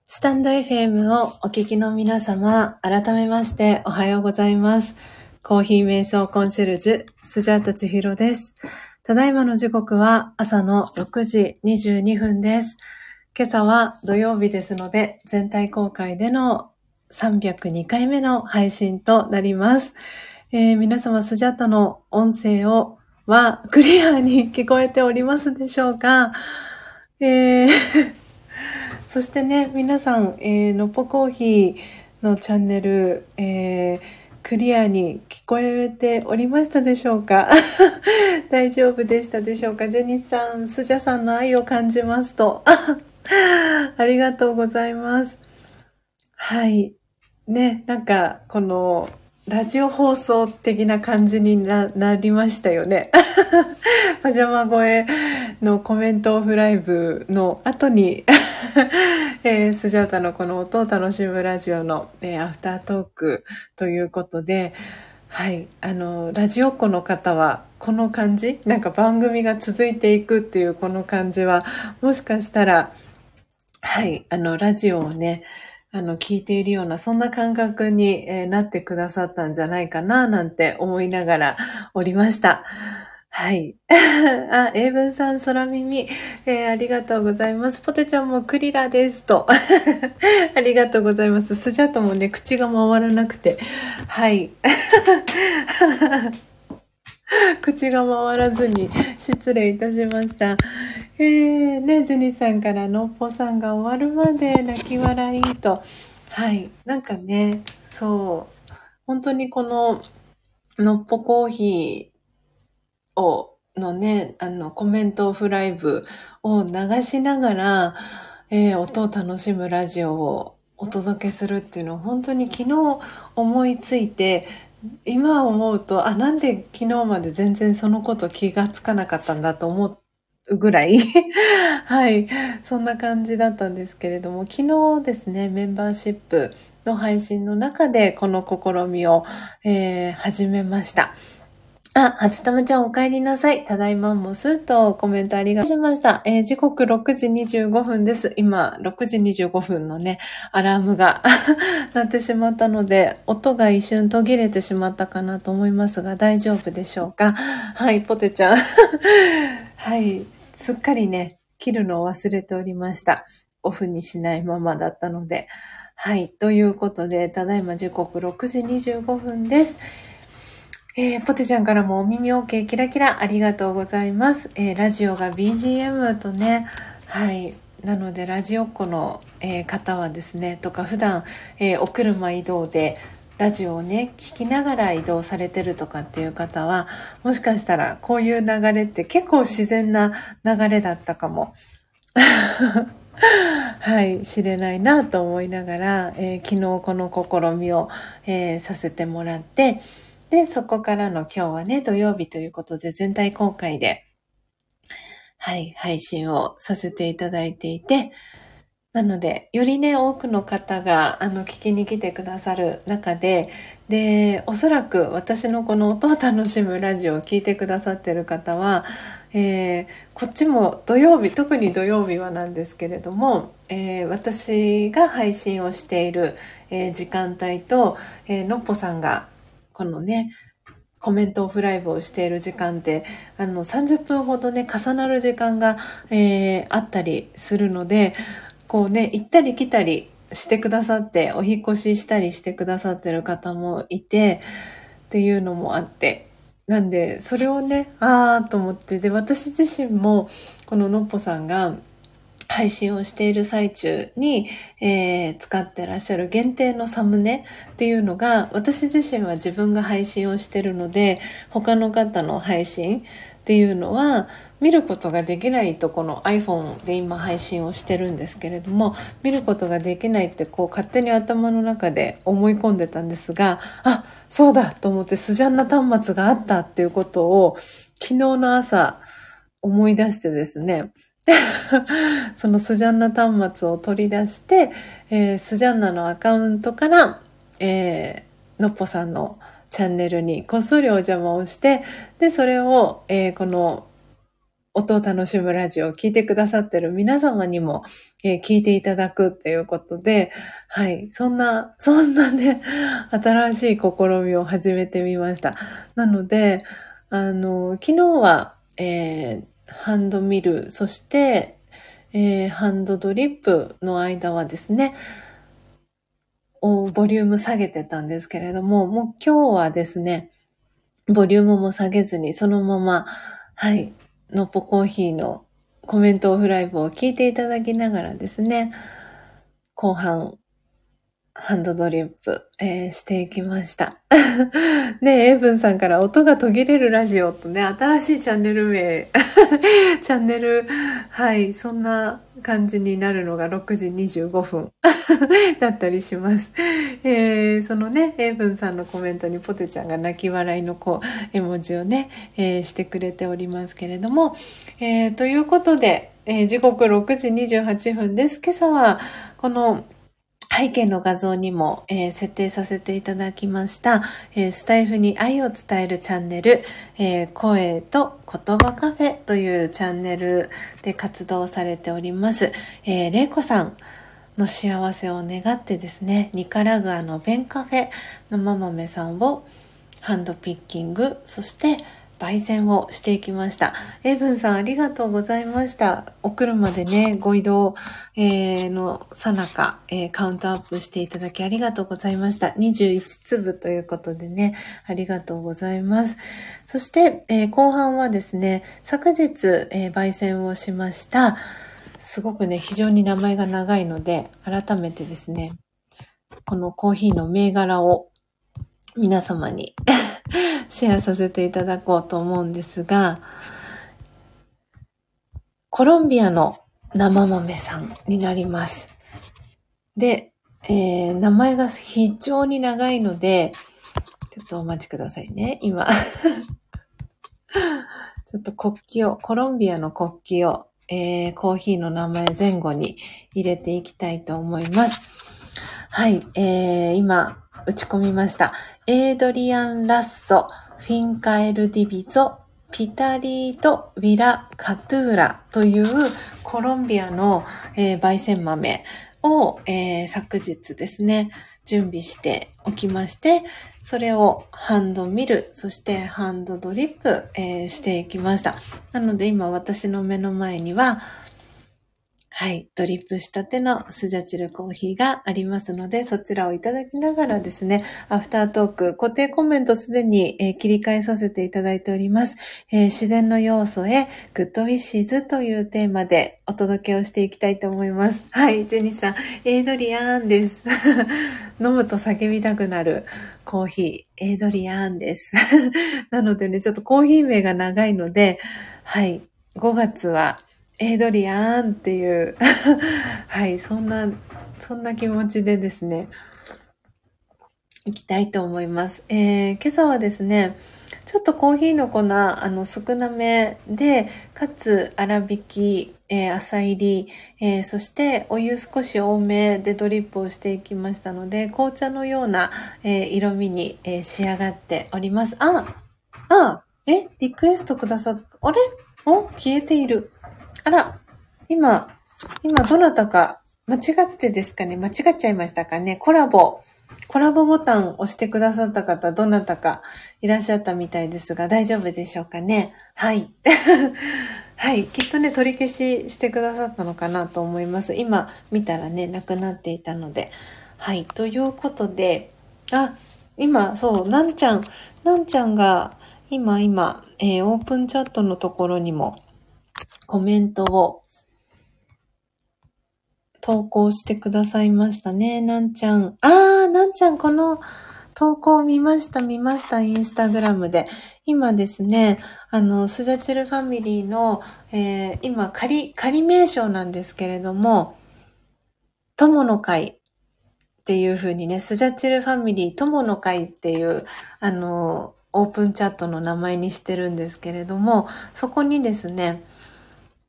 スタンド FM をお聞きの皆様、改めましておはようございます。コーヒー瞑想コンシェルジュ、スジャータチヒロです。ただいまの時刻は朝の6時22分です。今朝は土曜日ですので、全体公開での302回目の配信となります。えー皆様、スジャタの音声をはクリアに聞こえておりますでしょうか？えー そしてね、皆さん、えーのっぽコーヒーのチャンネル、えークリアに聞こえておりましたでしょうか？大丈夫でしたでしょうか？ジェニスさん、スジャさんの愛を感じますと。ありがとうございます。はい。ね、なんか、この、ラジオ放送的な感じになりましたよね。パジャマ声のコメントオフライブの後に、えースジャータのこの音を楽しむラジオの、えーアフタートークということで、はい、あの、ラジオっ子の方は、この感じ、なんか番組が続いていくっていうこの感じは、もしかしたら、はい、あの、ラジオをね、あの、聞いているような、そんな感覚に、えなってくださったんじゃないかな、なんて思いながらおりました。はい。あ、英文さん、空耳、えーありがとうございます。ポテちゃんもクリラですと。ありがとうございます。スジャートもね、口が回らなくて。はい。口が回らずに失礼いたしました。えー、ね、ジュニさんからのっぽさんが終わるまで泣き笑いと。はい。なんかね、そう。本当にこの、のっぽコーヒーを、のね、あの、コメントオフライブを流しながら、えー音を楽しむラジオをお届けするっていうのを本当に昨日思いついて、今思うと、あ、なんで昨日まで全然そのこと気がつかなかったんだと思うぐらい、はい、そんな感じだったんですけれども、昨日ですね、メンバーシップの配信の中でこの試みを、えー始めました。あ、初玉ちゃんお帰りなさい。ただいまもすとコメントありがとうございました。えー時刻6時25分です。今、6時25分のね、アラームが 鳴ってしまったので、音が一瞬途切れてしまったかなと思いますが、大丈夫でしょうか？はい、ポテちゃん。はい、すっかりね、切るのを忘れておりました。オフにしないままだったので。はい、ということで、ただいま時刻6時25分です。えーポテちゃんからもお耳 OK キラキラありがとうございます。えーラジオが BGM とね、はい。なので、ラジオっ子の、えー方はですね、とか普段、えお車移動でラジオをね、聞きながら移動されてるとかっていう方は、もしかしたらこういう流れって結構自然な流れだったかも。はい、知れないなと思いながら、えー昨日この試みを、えーさせてもらって、で、そこからの今日はね、土曜日ということで全体公開で、はい、配信をさせていただいていて、なので、よりね、多くの方が、あの、聞きに来てくださる中で、で、おそらく私のこの音を楽しむラジオを聞いてくださってる方は、えーこっちも土曜日、特に土曜日はなんですけれども、えー私が配信をしている、えー時間帯と、えーのっぽさんが、このね、コメントオフライブをしている時間って、あの、30分ほどね、重なる時間が、えーあったりするので、こうね、行ったり来たりしてくださって、お引越ししたりしてくださってる方もいて、っていうのもあって、なんで、それをね、あーと思って、で、私自身も、こののっぽさんが、配信をしている最中に、えー使ってらっしゃる限定のサムネっていうのが、私自身は自分が配信をしてるので、他の方の配信っていうのは、見ることができないとこの iPhone で今配信をしてるんですけれども、見ることができないってこう勝手に頭の中で思い込んでたんですが、あ、そうだと思ってスジャンナ端末があったっていうことを昨日の朝思い出してですね、そのスジャンナ端末を取り出して、えースジャンナのアカウントから、えーのっぽさんのチャンネルにこっそりお邪魔をして、で、それを、えーこの音を楽しむラジオを聞いてくださってる皆様にも、えー聞いていただくっていうことで、はい、そんな、そんなね、新しい試みを始めてみました。なので、あの、昨日は、えーハンドミル、そして、えーハンドドリップの間はですね、おボリューム下げてたんですけれども、もう今日はですね、ボリュームも下げずに、そのまま、はい、のっぽコーヒーのコメントオフライブを聞いていただきながらですね、後半、ハンドドリップ、えーしていきました。ねエイブンさんから音が途切れるラジオとね、新しいチャンネル名、チャンネル、はい、そんな感じになるのが6時25分 だったりします。えーそのね、エイブンさんのコメントにポテちゃんが泣き笑いのこう、絵文字をね、えーしてくれておりますけれども、えーということで、え時刻6時28分です。今朝は、この、背景の画像にも、えー設定させていただきました、えースタイフに愛を伝えるチャンネル、えー声と言葉カフェというチャンネルで活動されております、えー、れいこさんの幸せを願ってですね、ニカラグアのベンカフェのママメさんをハンドピッキング、そして焙煎をしていきました。エイブンさんありがとうございました。お車でね、ご移動、えーのさなか、えーカウントアップしていただきありがとうございました。21粒ということでね、ありがとうございます。そして、えー後半はですね、昨日、えー焙煎をしました。すごくね、非常に名前が長いので、改めてですね、このコーヒーの銘柄を皆様にシェアさせていただこうと思うんですが、コロンビアの生豆さんになります。で、えー名前が非常に長いので、ちょっとお待ちくださいね、今。ちょっと国旗を、コロンビアの国旗を、えーコーヒーの名前前後に入れていきたいと思います。はい、えー今、打ち込みました。エイドリアン・ラッソ、フィンカエル・ディビゾ、ピタリート・ウィラ・カトゥーラというコロンビアの、えー焙煎豆を、えー昨日ですね、準備しておきまして、それをハンドミル、そしてハンドドリップ、えーしていきました。なので今私の目の前には、はい、ドリップしたてのスジャチルコーヒーがありますので、そちらをいただきながらですね、アフタートーク、固定コメントすでに、えー切り替えさせていただいております。えー自然の要素へ Good Wishes というテーマでお届けをしていきたいと思います。はい、ジェニーさん、エイドリアンです。飲むと叫びたくなるコーヒー、エイドリアンです。なのでね、ちょっとコーヒー名が長いので、はい、5月はエイドリアンっていう、はい、そんな、そんな気持ちでですね、いきたいと思います。えー今朝はですね、ちょっとコーヒーの粉、あの、少なめで、かつ、粗挽き、えー浅入り、えーそして、お湯少し多めでドリップをしていきましたので、紅茶のような、えー色味に、えー仕上がっております。ああえリクエストくださっ、あれ？お消えている。あら、今、今どなたか間違ってですかね？間違っちゃいましたかね？コラボ。コラボボタン押してくださった方、どなたかいらっしゃったみたいですが、大丈夫でしょうかね？はい。はい。きっとね、取り消ししてくださったのかなと思います。今見たらね、なくなっていたので。はい。ということで、あ、今、そう、なんちゃん、なんちゃんが、今、今、えーオープンチャットのところにもコメントを投稿してくださいましたね。なんちゃん。あー、なんちゃん、この投稿見ました、見ました、インスタグラムで。今ですね、あの、スジャチルファミリーの、えー今、仮、仮名称なんですけれども、友の会っていう風にね、スジャチルファミリー友の会っていう、あの、オープンチャットの名前にしてるんですけれども、そこにですね、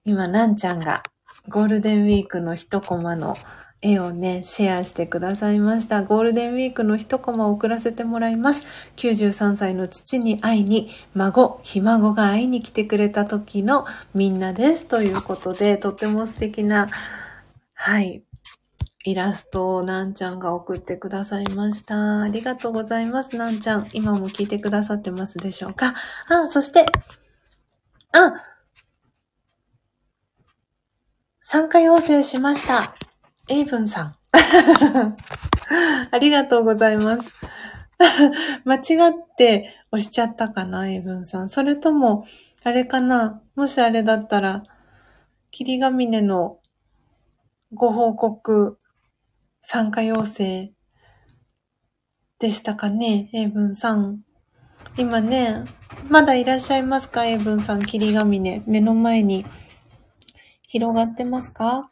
今、なんちゃんがゴールデンウィークの一コマの絵をね、シェアしてくださいました。ゴールデンウィークの一コマを送らせてもらいます。93歳の父に会いに、孫、ひ孫が会いに来てくれた時のみんなです。ということで、とても素敵な、はい、イラストをなんちゃんが送ってくださいました。ありがとうございます、なんちゃん。今も聞いてくださってますでしょうか？あ、そして、あ、参加要請しました。エイブンさん。ありがとうございます。間違って押しちゃったかな、エイブンさん。それとも、あれかなもしあれだったら、霧ヶ峰のご報告、参加要請でしたかね、エイブンさん。今ね、まだいらっしゃいますか、エイブンさん、霧ヶ峰。目の前に広がってますか？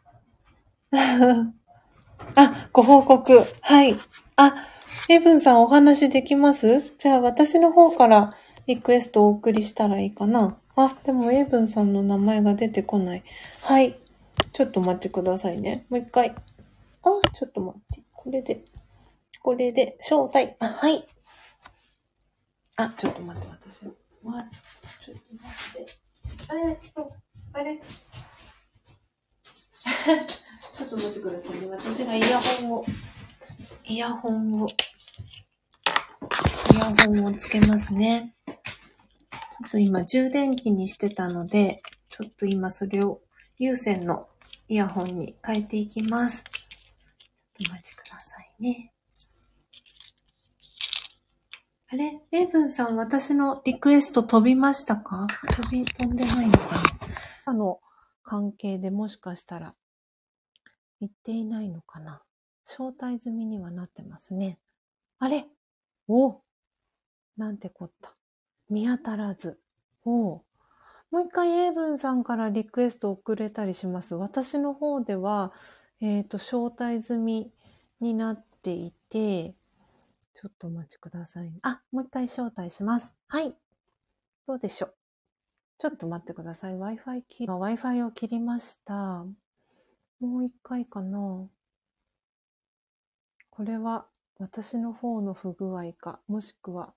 あ、ご報告。はい。あ、エイブンさんお話できます？じゃあ私の方からリクエストお送りしたらいいかなあ、でもエイブンさんの名前が出てこない。はい。ちょっと待ってくださいね。もう一回。あ、ちょっと待って。これで、これで、招待。あ、はい。あ、ちょっと待って、私。ちょっと待って。あれ、あれ？ちょっと待ってくださいね。私がイヤホンを、イヤホンを、イヤホンをつけますね。ちょっと今充電器にしてたので、ちょっと今それを有線のイヤホンに変えていきます。お待ちくださいね。あれ？レイブンさん、私のリクエスト飛びましたか？飛び、飛んでないのかな？あの関係でもしかしたら行っていないのかな招待済みにはなってますね。あれ？お？なんてこった。見当たらず。お？うもう一回エイブンさんからリクエスト送れたりします。私の方では、えっ、と、招待済みになっていて、ちょっとお待ちください。あ、もう一回招待します。はい。どうでしょう？ちょっと待ってください。Wi-Fi 切、あ Wi-Fi を切りました。もう一回かな。これは私の方の不具合か、もしくは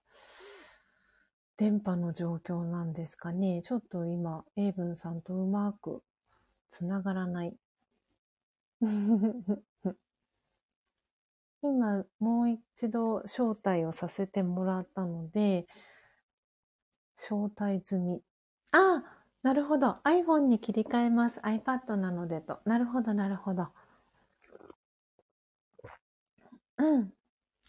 電波の状況なんですかね。ちょっと今、エイブンさんとうまくつながらない。今、もう一度招待をさせてもらったので、招待済み。ああなるほど。iPhone に切り替えます。iPad なのでと。なるほど、なるほど。うん。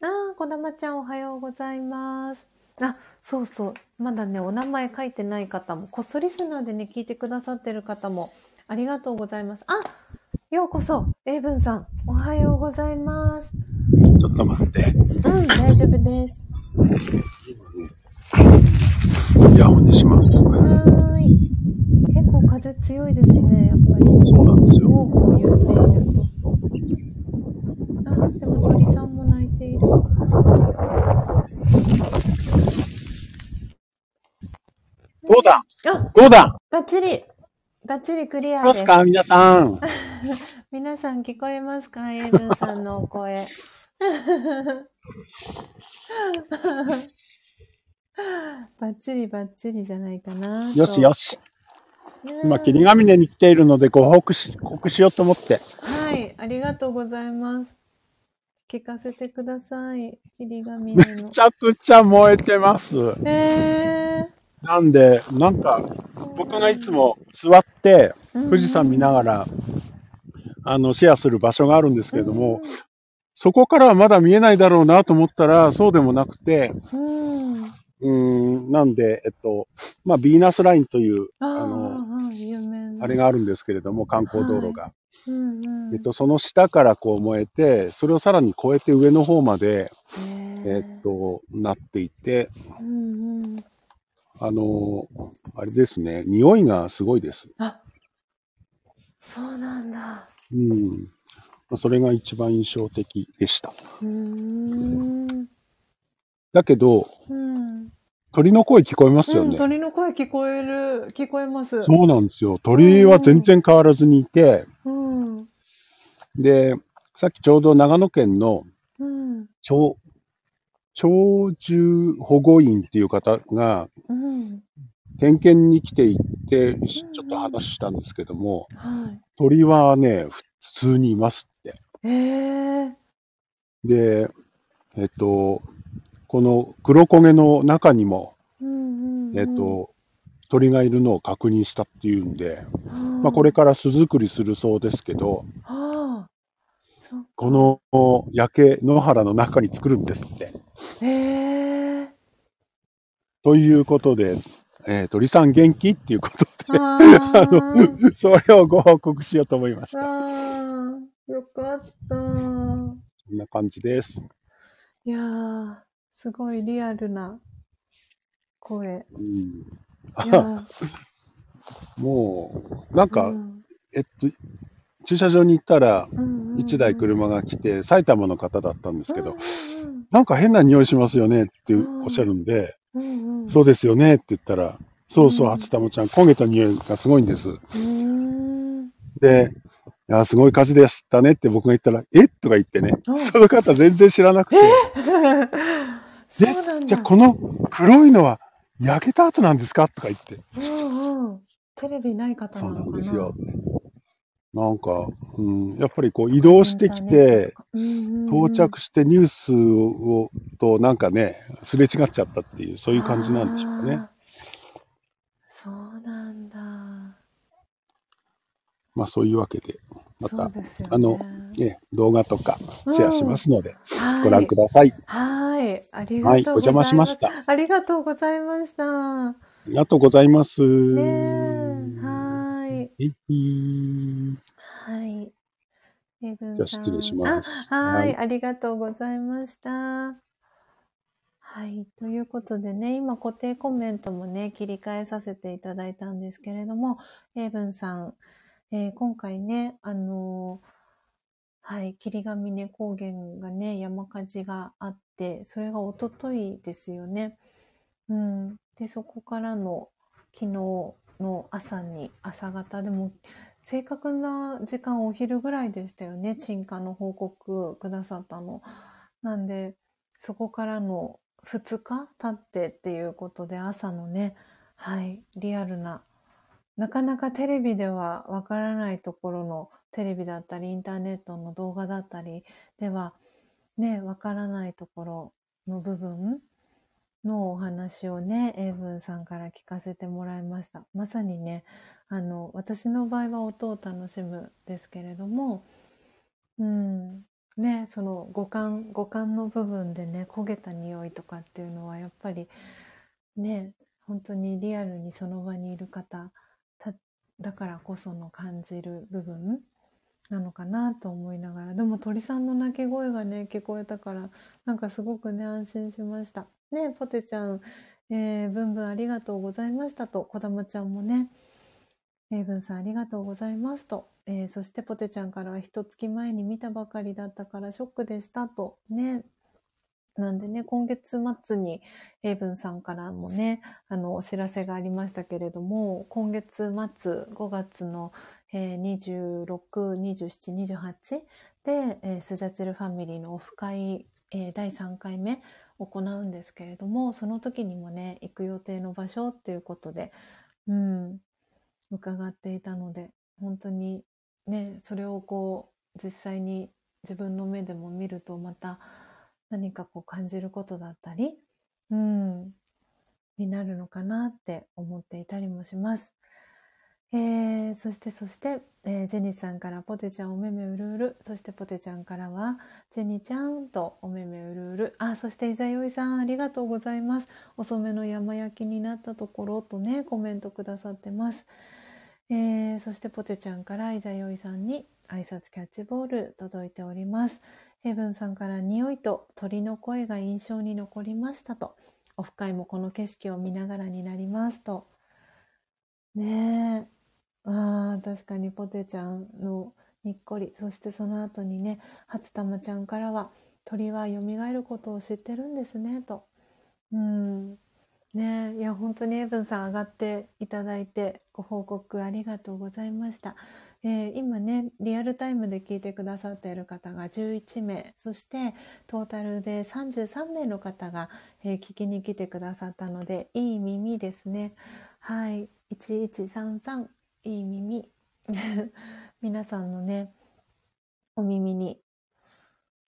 ああ、こだまちゃんおはようございます。あ、そうそう。まだね、お名前書いてない方も、こっそリスナーでね、聞いてくださってる方も、ありがとうございます。あようこそ、エイブンさん、おはようございます。
ちょっと待って。
うん、大丈夫です。
イヤホンにします。
はーい。結構風強いですね、やっぱり。
そうなんですよ。
ゴーゴー言っていると。あ、でも鳥さんも鳴いている。
どうだ？
あ、
どうだ？
バッチリバッチリクリア
ま
ですす。
か皆さん？
皆さん聞こえますか？エイブンさんのお声。バッチリバッチリじゃないかなと。
よしよし。
うん
今、霧ヶ峰に来ているのでご報告し、報告しようと思って。
はい、ありがとうございます。聞かせてください。霧ヶ峰の
めち。ゃくちゃ燃えてます。
え
なんで、なんか、
ー、
僕がいつも座って、
うん
富士山見ながら、あの、シェアする場所があるんですけれども、そこからはまだ見えないだろうなと思ったら、そうでもなくて、
うん、うん。
なんで、えっと、まあ、ビーナスラインという、
あ
あの、
あ、
れがあるんですけれども、観光道路が。
うんうん。
えっと、その下からこう燃えて、それをさらに越えて上の方まで、え
え
っと、なっていて、
うんうん。
あの、あれですね、匂いがすごいです。
あ、そうなんだ。
うん。まあそれが一番印象的でした。
うーん。
だけど、
うん。
鳥の声聞こえますよ
うん、
ね。
鳥の声聞こえる、聞こえます。
そうなんですよ。鳥は全然変わらずにいて、
うん。
で、さっきちょうど長野県の
うん。
鳥、鳥獣保護員っていう方が
うん。
点検に来ていって、ちょっと話したんですけども、
は
鳥はね、普通にいますって。
い。ええ
で、えっと、この黒焦げの中にも、
うんうんうん。
えっと、鳥がいるのを確認したっていうんで、
はあ、
まあ、これから巣作りするそうですけど、この焼け野原の中に作るんですって。
ええ
ということで、えー鳥さん元気？っていうこと
あ
で、
あ
あの、それをご報告しようと思いました。
よかった。
んな感じです。
いやー、すごいリアルな声。
うん、もう、なん
ー、
か、
うん。
えっと、駐車場に行ったら、
うんうんうん。
1台車が来て、埼玉の方だったんですけど、
うん
なんか変な匂いしますよねっておっしゃるんで、
うんうん。うん、
そうですよねって言ったら、そうそう、
うん。
初玉ちゃん、焦げた匂いがすごいんです。で、いや、すごい火事でしたねって僕が言ったら、えとか言ってね、
うん。
その方全然知らなくて、じゃあこの黒いのは焼けた後なんですか？とか言って、
うんうん。テレビない方
そうな
なのかな
んですよ。なんか、うん、やっぱりこう移動してきて、、到着してニュースをとなんかね、すれ違っちゃったっていう、そういう感じなんでしょうかね。
そうなんだ。
まあそういうわけで、また
ね。
あのね、動画とかシェアしますので、
はい、
ご覧ください。
はい。ありがとうございます。
はいお邪魔しました。
ありがとうございました。
ありがとうございます。
はい。
えい
はい。
じゃあ失礼します
あはい、
はい
ありがとうございました。はい。ということでね、今固定コメントもね、切り替えさせていただいたんですけれども、エイブンさん、えー今回ね、あのーはい、霧ヶ峰高原がね、山火事があって、それが一昨日ですよね。うん。で、そこからの昨日の朝に、朝方でも、正確な時間お昼ぐらいでしたよね。鎮火の報告くださったの。なんで、そこからの2日経ってっていうことで朝のね、はい、リアルな、なかなかテレビではわからないところのテレビだったりインターネットの動画だったりではね、わからないところの部分のお話をね、英文さんから聞かせてもらいました。まさにね、あの、私の場合は音を楽しむですけれども、うん、ね、その五感、五感の部分でね、焦げた匂いとかっていうのはやっぱりね、本当にリアルにその場にいる方だからこその感じる部分なのかなと思いながら、でも鳥さんの鳴き声がね、聞こえたから、なんかすごくね、安心しました。ね、ポテちゃん、えー、ブンブンありがとうございましたと、こだまちゃんもね、えー、ブンさんありがとうございますと、えー、そしてポテちゃんからは一月前に見たばかりだったからショックでしたと、ね。なんでね、今月末に、エイブンさんからもね、あの、お知らせがありましたけれども、今月末、5月の、えー、26、27、28で、えースジャチルファミリーのオフ会、えー第3回目行うんですけれども、その時にもね、行く予定の場所っていうことで、うん、伺っていたので、本当にね、それをこう、実際に自分の目でも見るとまた何かこう感じることだったり、うん、になるのかなって思っていたりもします。えー、そしてそして、えー、ジェニさんからポテちゃんおめめうるうる。そしてポテちゃんからは、ジェニちゃんとおめめうるうる。あ、そしていざよいさんありがとうございます。遅めの山焼きになったところとね、コメントくださってます。えー、そしてポテちゃんからいざよいさんに挨拶キャッチボール届いております。ヘブンさんから匂いと鳥の声が印象に残りましたと。オフ会もこの景色を見ながらになりますと。ねえ。ああ、確かにポテちゃんのにっこり。そしてその後にね、初玉ちゃんからは、鳥は蘇ることを知ってるんですね、と。うん。ねいや、本当にエブンさん上がっていただいて、ご報告ありがとうございました。えー、今ね、リアルタイムで聞いてくださっている方が11名、そしてトータルで33名の方が、えー、聞きに来てくださったので、いい耳ですね。はい。1133いい耳。皆さんのね、お耳に、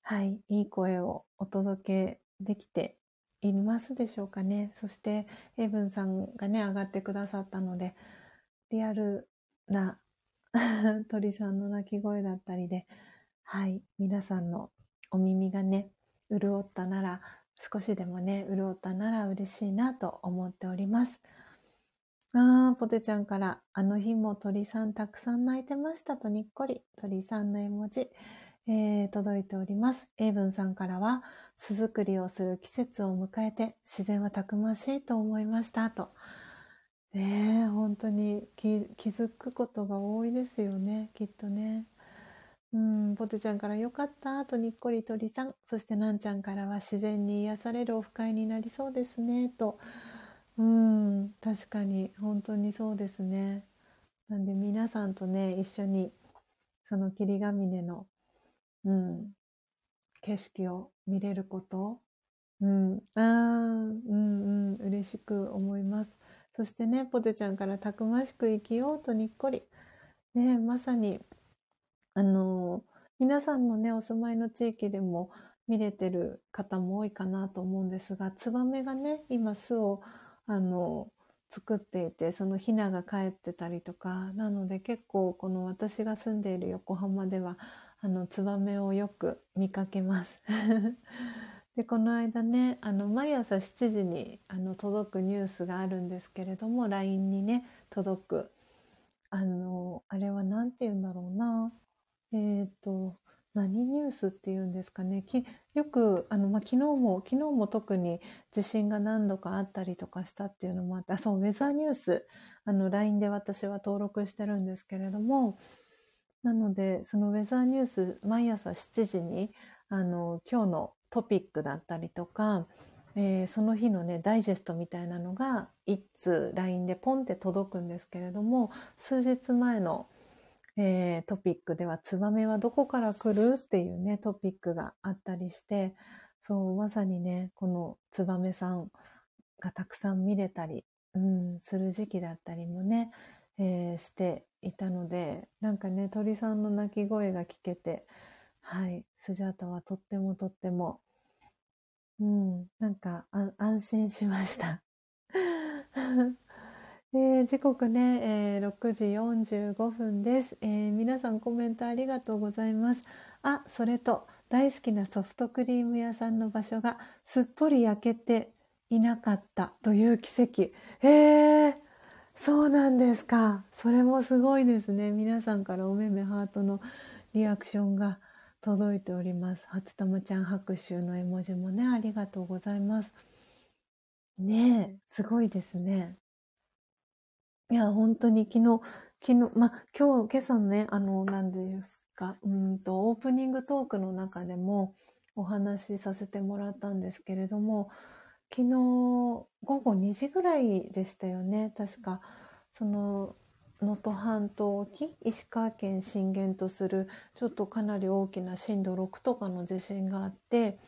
はい、いい声をお届けできていますでしょうかね。そして、エブンさんがね、上がってくださったので、リアルな 鳥さんの鳴き声だったりで、はい、皆さんのお耳がね、潤ったなら、少しでもね、潤ったなら嬉しいなと思っております。ああ、ポテちゃんから、あの日も鳥さんたくさん泣いてましたとにっこり、鳥さんの絵文字、えー、届いております。エイブンさんからは、巣作りをする季節を迎えて、自然はたくましいと思いましたと。ねえ、本当に気気づくことが多いですよね、きっとね。うん、ポテちゃんからよかったとにっこり鳥さん。そしてなんちゃんからは自然に癒されるオフ会になりそうですね、と。うん、確かに、本当にそうですね。なんで皆さんとね、一緒に、その霧ヶ峰の、うん、景色を見れること、うん、あうんうん、嬉しく思います。そしてね、ポテちゃんからたくましく生きようとにっこり。ね、まさに、あの、皆さんのね、お住まいの地域でも見れてる方も多いかなと思うんですが、ツバメがね、今巣をあの、作っていて、そのヒナが帰ってたりとか、なので結構この私が住んでいる横浜では、あの、ツバメをよく見かけます。で、この間ね、あの、毎朝7時にあの届くニュースがあるんですけれども、LINE にね、届く。あの、あれは何て言うんだろうな。えっ、ー、と、何ニュースっていうんですかね。よく、あの、まあ、昨日も、昨日も特に地震が何度かあったりとかしたっていうのもあって、あ、そう、ウェザーニュース、あの、LINE で私は登録してるんですけれども、なので、そのウェザーニュース、毎朝7時に、あの、今日のトピックだったりとか、えー、その日のね、ダイジェストみたいなのが、一通 LINE でポンって届くんですけれども、数日前のえー、トピックでは、ツバメはどこから来るっていうね、トピックがあったりして、そう、まさにね、このツバメさんがたくさん見れたり、うん、する時期だったりもね、えー、していたので、なんかね、鳥さんの鳴き声が聞けて、はい、スジャータはとってもとっても、うん、なんか安心しました。えー、時刻ね、えー、6時45分です、えー、皆さんコメントありがとうございます。あ、それと大好きなソフトクリーム屋さんの場所がすっぽり焼けていなかったという奇跡。えー、そうなんですか。それもすごいですね。皆さんからおめめハートのリアクションが届いております。初玉ちゃん拍手の絵文字もね、ありがとうございます。ねえ、すごいですね。いや、本当に昨日、昨日、ま今日、今朝ね、あの、なんですか、うんと、オープニングトークの中でもお話しさせてもらったんですけれども、昨日、午後2時ぐらいでしたよね。確か、その、能登半島沖、石川県震源とする、ちょっとかなり大きな震度6とかの地震があって、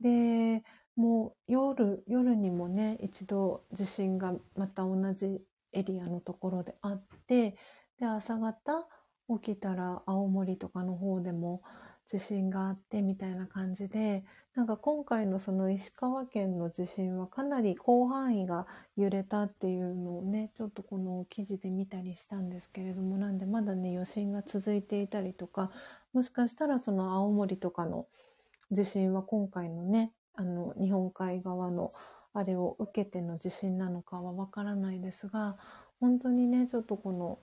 で、もう夜、夜にもね、一度地震がまた同じエリアのところであって、で、朝方起きたら青森とかの方でも地震があってみたいな感じで、なんか今回のその石川県の地震はかなり広範囲が揺れたっていうのをね、ちょっとこの記事で見たりしたんですけれども、なんでまだね、余震が続いていたりとか、もしかしたらその青森とかの地震は今回のね、あの、日本海側のあれを受けての地震なのかはわからないですが、本当にね、ちょっとこの、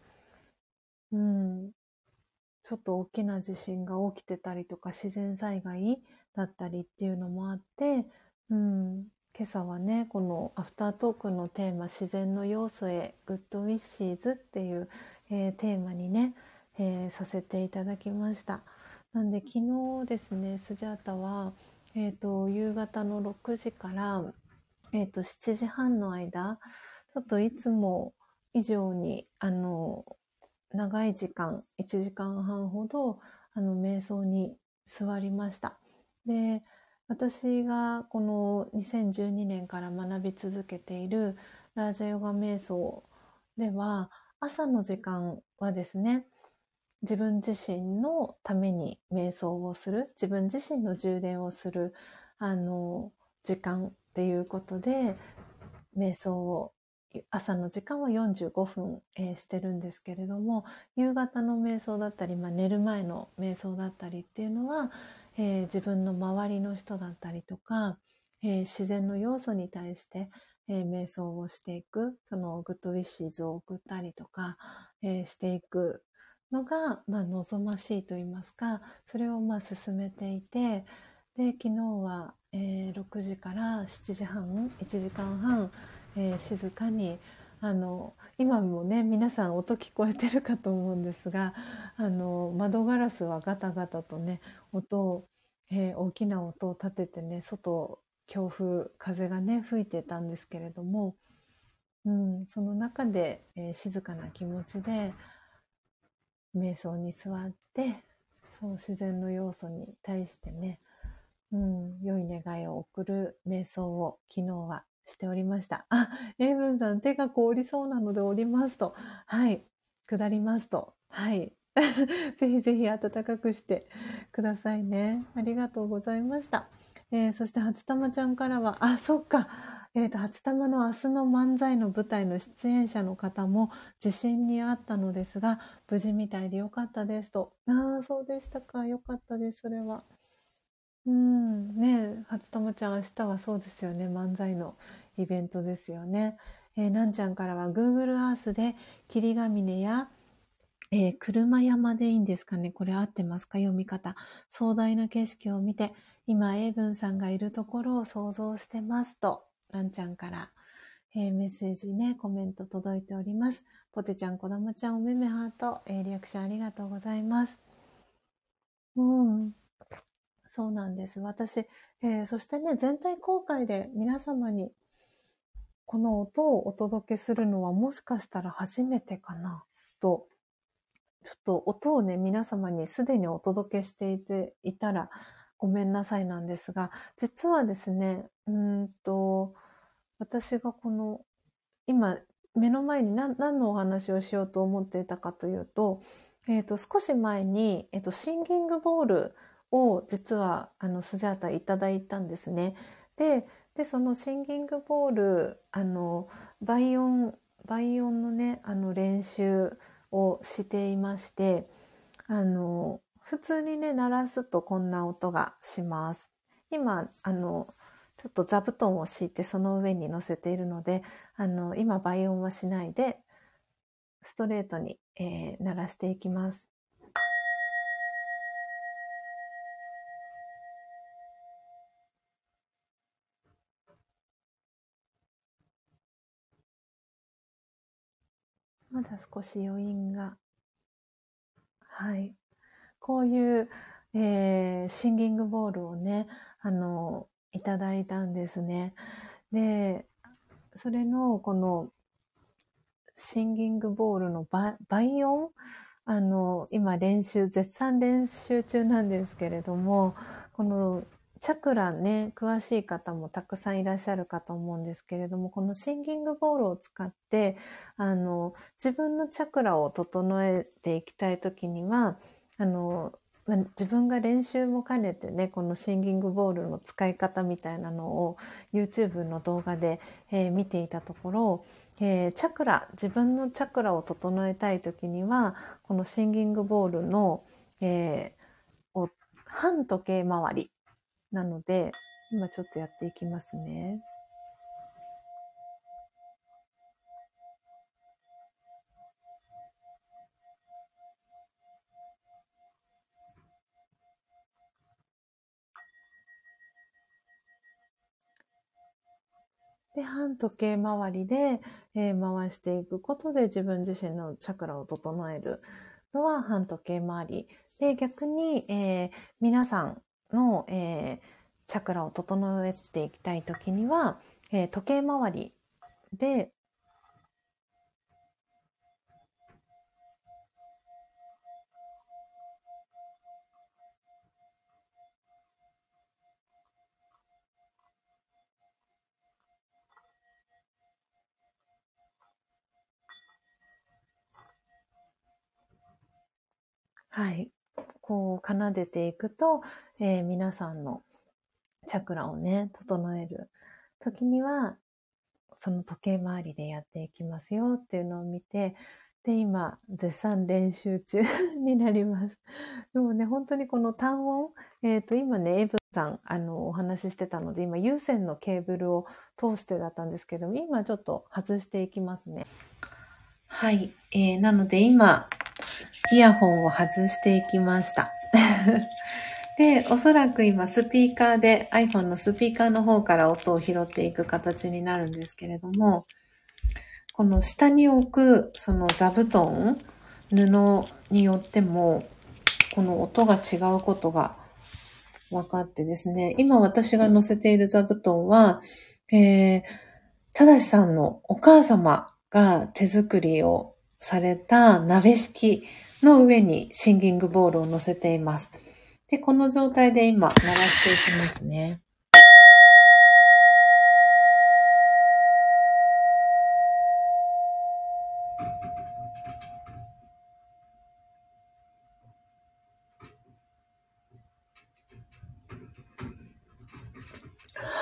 うん、ちょっと大きな地震が起きてたりとか、自然災害だったりっていうのもあって、うん、今朝はね、このアフタートークのテーマ、自然の要素へグッドウィッシーズっていう、えー、テーマにね、えー、させていただきました。なんで昨日ですね、スジャータは、え、ー、と、夕方の6時から、えっ、と、7時半の間、ちょっといつも以上に、あの、長い時間、1時間半ほど、あの、瞑想に座りました。で、私がこの2012年から学び続けているラージャヨガ瞑想では、朝の時間はですね、自分自身のために瞑想をする、自分自身の充電をする、あの、時間っていうことで、瞑想を朝の時間は45分、えー、してるんですけれども、夕方の瞑想だったり、まあ、寝る前の瞑想だったりっていうのは、えー、自分の周りの人だったりとか、えー、自然の要素に対して、え瞑想をしていく、そのグッドウィッシーズを送ったりとか、えしていくのが、まあ、望ましいと言いますか、それをまあ進めていて、で、昨日は、え6時から7時半、1時間半、えー、静かにあの今もね皆さん音聞こえてるかと思うんですがあの窓ガラスはガタガタとね音を、えー、大きな音を立ててね外強風風がね吹いてたんですけれども、うん、その中で、えー、静かな気持ちで瞑想に座ってそう自然の要素に対してね、うん、良い願いを送る瞑想を昨日はしておりました。あ、エイブンさん、手が凍りそうなので降りますと。はい。下りますと。はい。ぜひぜひ暖かくしてくださいね。ありがとうございました。えー、そして初玉ちゃんからは、あ、そっか。えっ、ー、と、初玉の明日の漫才の舞台の出演者の方も地震にあったのですが、無事みたいでよかったですと。ああ、そうでしたか。よかったです、それは。うん、ね初友ちゃん明日はそうですよね。漫才のイベントですよね。えー、なんちゃんからは Google Earth で霧ヶ峰や、えー、車山でいいんですかね。これ合ってますか？読み方。壮大な景色を見て、今、英文さんがいるところを想像してますと、なんちゃんから、えー、メッセージね、コメント届いております。ポテちゃん、こだまちゃん、おめめハート、えー、リアクションありがとうございます。うん。そうなんです。私、えー、そしてね、全体公開で皆様にこの音をお届けするのはもしかしたら初めてかなと、ちょっと音をね、皆様にすでにお届けしていていたらごめんなさいなんですが、実はですね、うんと、私がこの、今、目の前に何のお話をしようと思っていたかというと、えっ、ー、と、少し前に、えっ、ー、と、シンギングボールを実は、あの、スジャータいただいたんですね。で、でそのシンギングボールあの倍音倍音のねあの練習をしていましてあの普通にね鳴らすとこんな音がします。今あのちょっと座布団を敷いてその上に乗せているのであの今倍音はしないでストレートに、えー、鳴らしていきます。まだ少し余韻が。はい。こういう、えー、シンギングボールをね、あの、いただいたんですね。で、それの、この、シンギングボールの倍音？あの、今練習、絶賛練習中なんですけれども、このチャクラね、詳しい方もたくさんいらっしゃるかと思うんですけれども、このシンギングボールを使って、あの、自分のチャクラを整えていきたいときには、あの、ま、自分が練習も兼ねてねこのシンギングボールの使い方みたいなのを YouTube の動画で、えー、見ていたところ、えー、チャクラ自分のチャクラを整えたい時にはこのシンギングボールの、えー、を半時計回りなので今ちょっとやっていきますね。で、半時計回りで、えー、回していくことで自分自身のチャクラを整えるのは半時計回り。で、逆に、えー、皆さんの、えー、チャクラを整えていきたいときには、え時計回りではい。こう奏でていくと、えー、皆さんのチャクラをね、整える時には、その時計回りでやっていきますよっていうのを見て、で、今、絶賛練習中になります。でもね、本当にこの単音、えっ、ー、と、今ね、エブさん、あの、お話ししてたので、今、有線のケーブルを通してだったんですけども、今ちょっと外していきますね。はい。えー、なので今、イヤホンを外していきました。で、おそらく今スピーカーで iPhone のスピーカーの方から音を拾っていく形になるんですけれども、この下に置くその座布団、布によっても、この音が違うことが分かってですね、今私が乗せている座布団は、えー、ただしさんのお母様が手作りをされた鍋敷の上にシンギングボールを乗せています。で、この状態で今、鳴らしていきますね。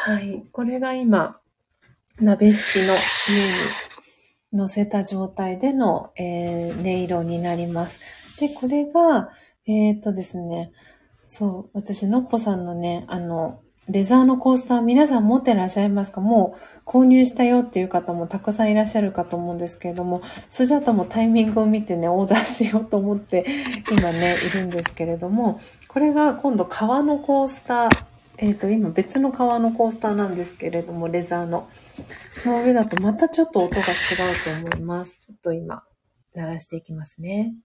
はい。これが今、鍋敷の上に乗せた状態での、えー、音色になります。で、これが、えっ、とですね、そう、私、のっぽさんのね、あの、レザーのコースター皆さん持ってらっしゃいますか？もう購入したよっていう方もたくさんいらっしゃるかと思うんですけれども、スジャタもタイミングを見てね、オーダーしようと思って今ね、いるんですけれども、これが今度革のコースター、えっ、ー、と、今別の革のコースターなんですけれども、レザーの。の上だとまたちょっと音が違うと思います。ちょっと今、鳴らしていきますね。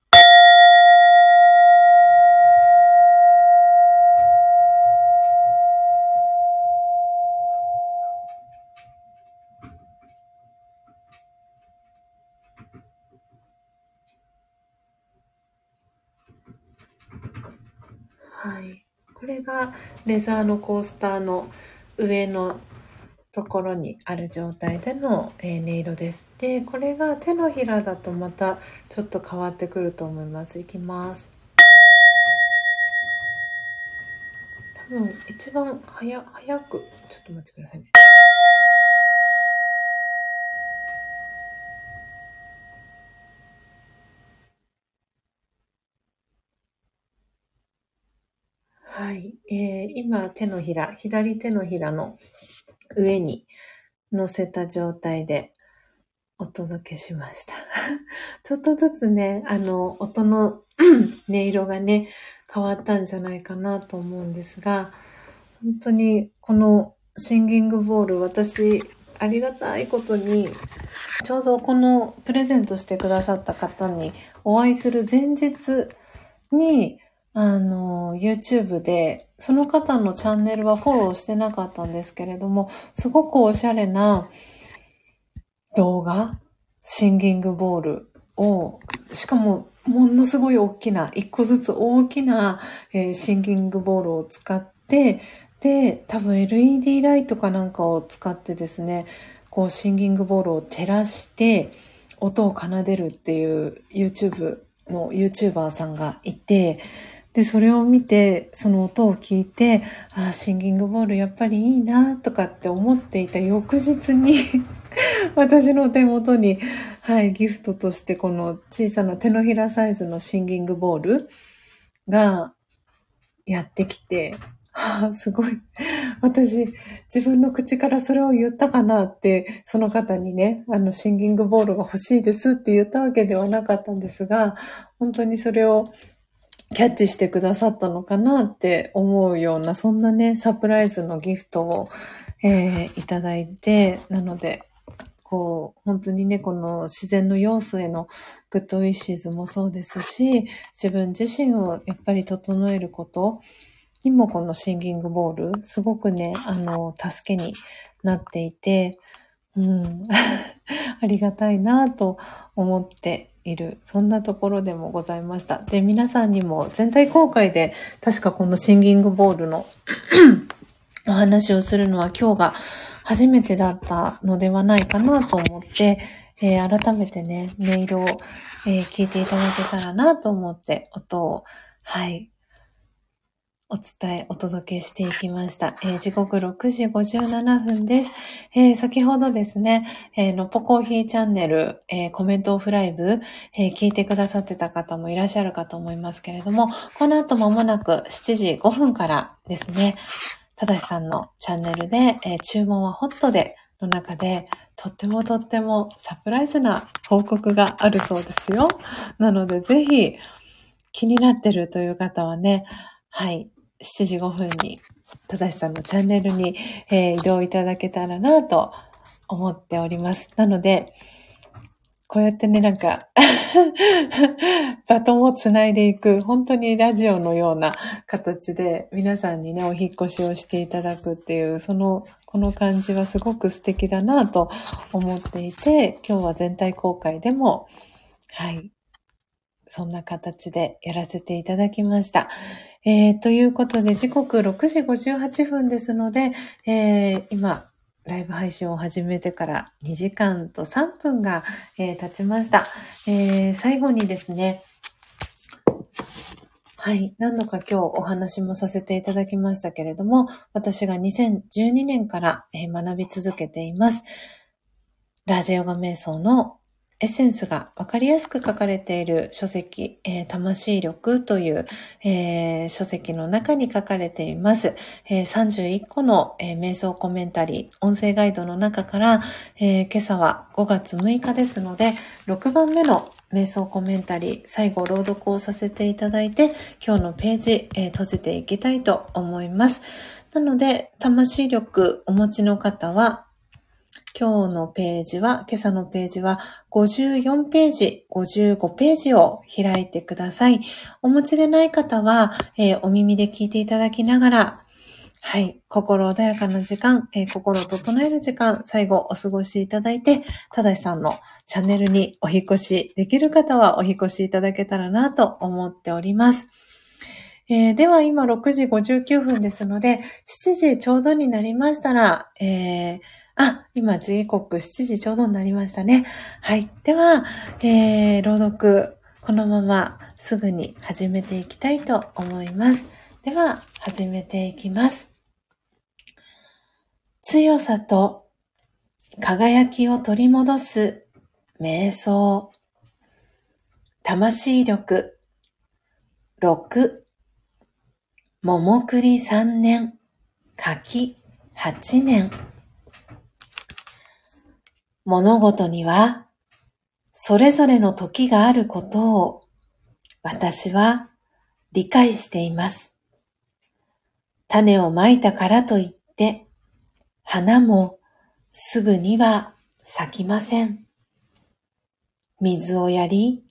はい。これがレザーのコースターの上のところにある状態での、え音色です。で、これが手のひらだとまたちょっと変わってくると思います。いきます。多分一番早早く、ちょっと待ってくださいね。はい。えー、今、手のひら、左手のひらの上に乗せた状態でお届けしました。ちょっとずつね、あの、音の 音色がね、変わったんじゃないかなと思うんですが、本当にこのシンギングボール、私、ありがたいことに、ちょうどこのプレゼントしてくださった方にお会いする前日に、あの、YouTube で、その方のチャンネルはフォローしてなかったんですけれども、すごくおしゃれな動画、シンギングボールを、しかも、ものすごい大きな、一個ずつ大きな、えー、シンギングボールを使って、で、多分 LED ライトかなんかを使ってですね、こうシンギングボールを照らして、音を奏でるっていう YouTube の YouTuber さんがいて、で、それを見て、その音を聞いて、ああ、シンギングボールやっぱりいいな、とかって思っていた翌日に 私の手元に、はい、ギフトとしてこの小さな手のひらサイズのシンギングボールがやってきて、はあ、すごい。私、自分の口からそれを言ったかなって、その方にね、あの、シンギングボールが欲しいですって言ったわけではなかったんですが、本当にそれをキャッチしてくださったのかなって思うような、そんなね、サプライズのギフトを、えー、いただいて、なので、こう、本当にね、この自然の要素へのグッドウィッシーズもそうですし、自分自身をやっぱり整えることにもこのシンギングボール、すごくね、あの、助けになっていて、うん、ありがたいなと思っている。そんなところでもございました。で、皆さんにも全体公開で確かこのシンギングボールの お話をするのは今日が初めてだったのではないかなと思って、えー、改めてね、音色を、えー、聞いていただけたらなと思って音を、はい、お伝え、お届けしていきました。えー、時刻6時57分です。えー、先ほどですね、えー、のポコーヒーチャンネル、えコメントオフライブ、え聞いてくださってた方もいらっしゃるかと思いますけれども、この後間もなく7時5分からですね、ただしさんのチャンネルで、え注文はホットでの中で、とってもとってもサプライズな報告があるそうですよ。なので、ぜひ気になってるという方はね、はい、7時5分に、ただしさんのチャンネルに、えー、移動いただけたらなと思っております。なので、こうやってね、なんか バトンをつないでいく、本当にラジオのような形で皆さんにね、お引越しをしていただくっていう、その、この感じはすごく素敵だなと思っていて、今日は全体公開でも、はい、そんな形でやらせていただきました。えー、ということで、時刻6時58分ですので、えー、今、ライブ配信を始めてから2時間と3分が、えー、経ちました、えー。最後にですね、はい。何度か今日お話もさせていただきましたけれども、私が2012年から、えー、学び続けています。ラジオガ瞑想のエッセンスがわかりやすく書かれている書籍、えー、魂力という、えー、書籍の中に書かれています。えー、31個の、え瞑想コメンタリー、音声ガイドの中から、え今朝は5月6日ですので、6番目の瞑想コメンタリー、最後朗読をさせていただいて、今日のページ、え閉じていきたいと思います。なので、魂力お持ちの方は、今日のページは、今朝のページは54ページ、55ページを開いてください。お持ちでない方は、えー、お耳で聞いていただきながら、はい。心穏やかな時間、えー、心を整える時間、最後お過ごしいただいて、ただしさんのチャンネルにお引越しできる方はお引越しいただけたらなと思っております。えー、では今6時59分ですので、7時ちょうどになりましたら、えーあ、今時刻7時ちょうどになりましたね。はい。では、えー、朗読、このまますぐに始めていきたいと思います。では、始めていきます。強さと輝きを取り戻す瞑想。魂力。6。桃栗3年。柿8年。物事にはそれぞれの時があることを私は理解しています。種をまいたからといって花もすぐには咲きません。水をやり、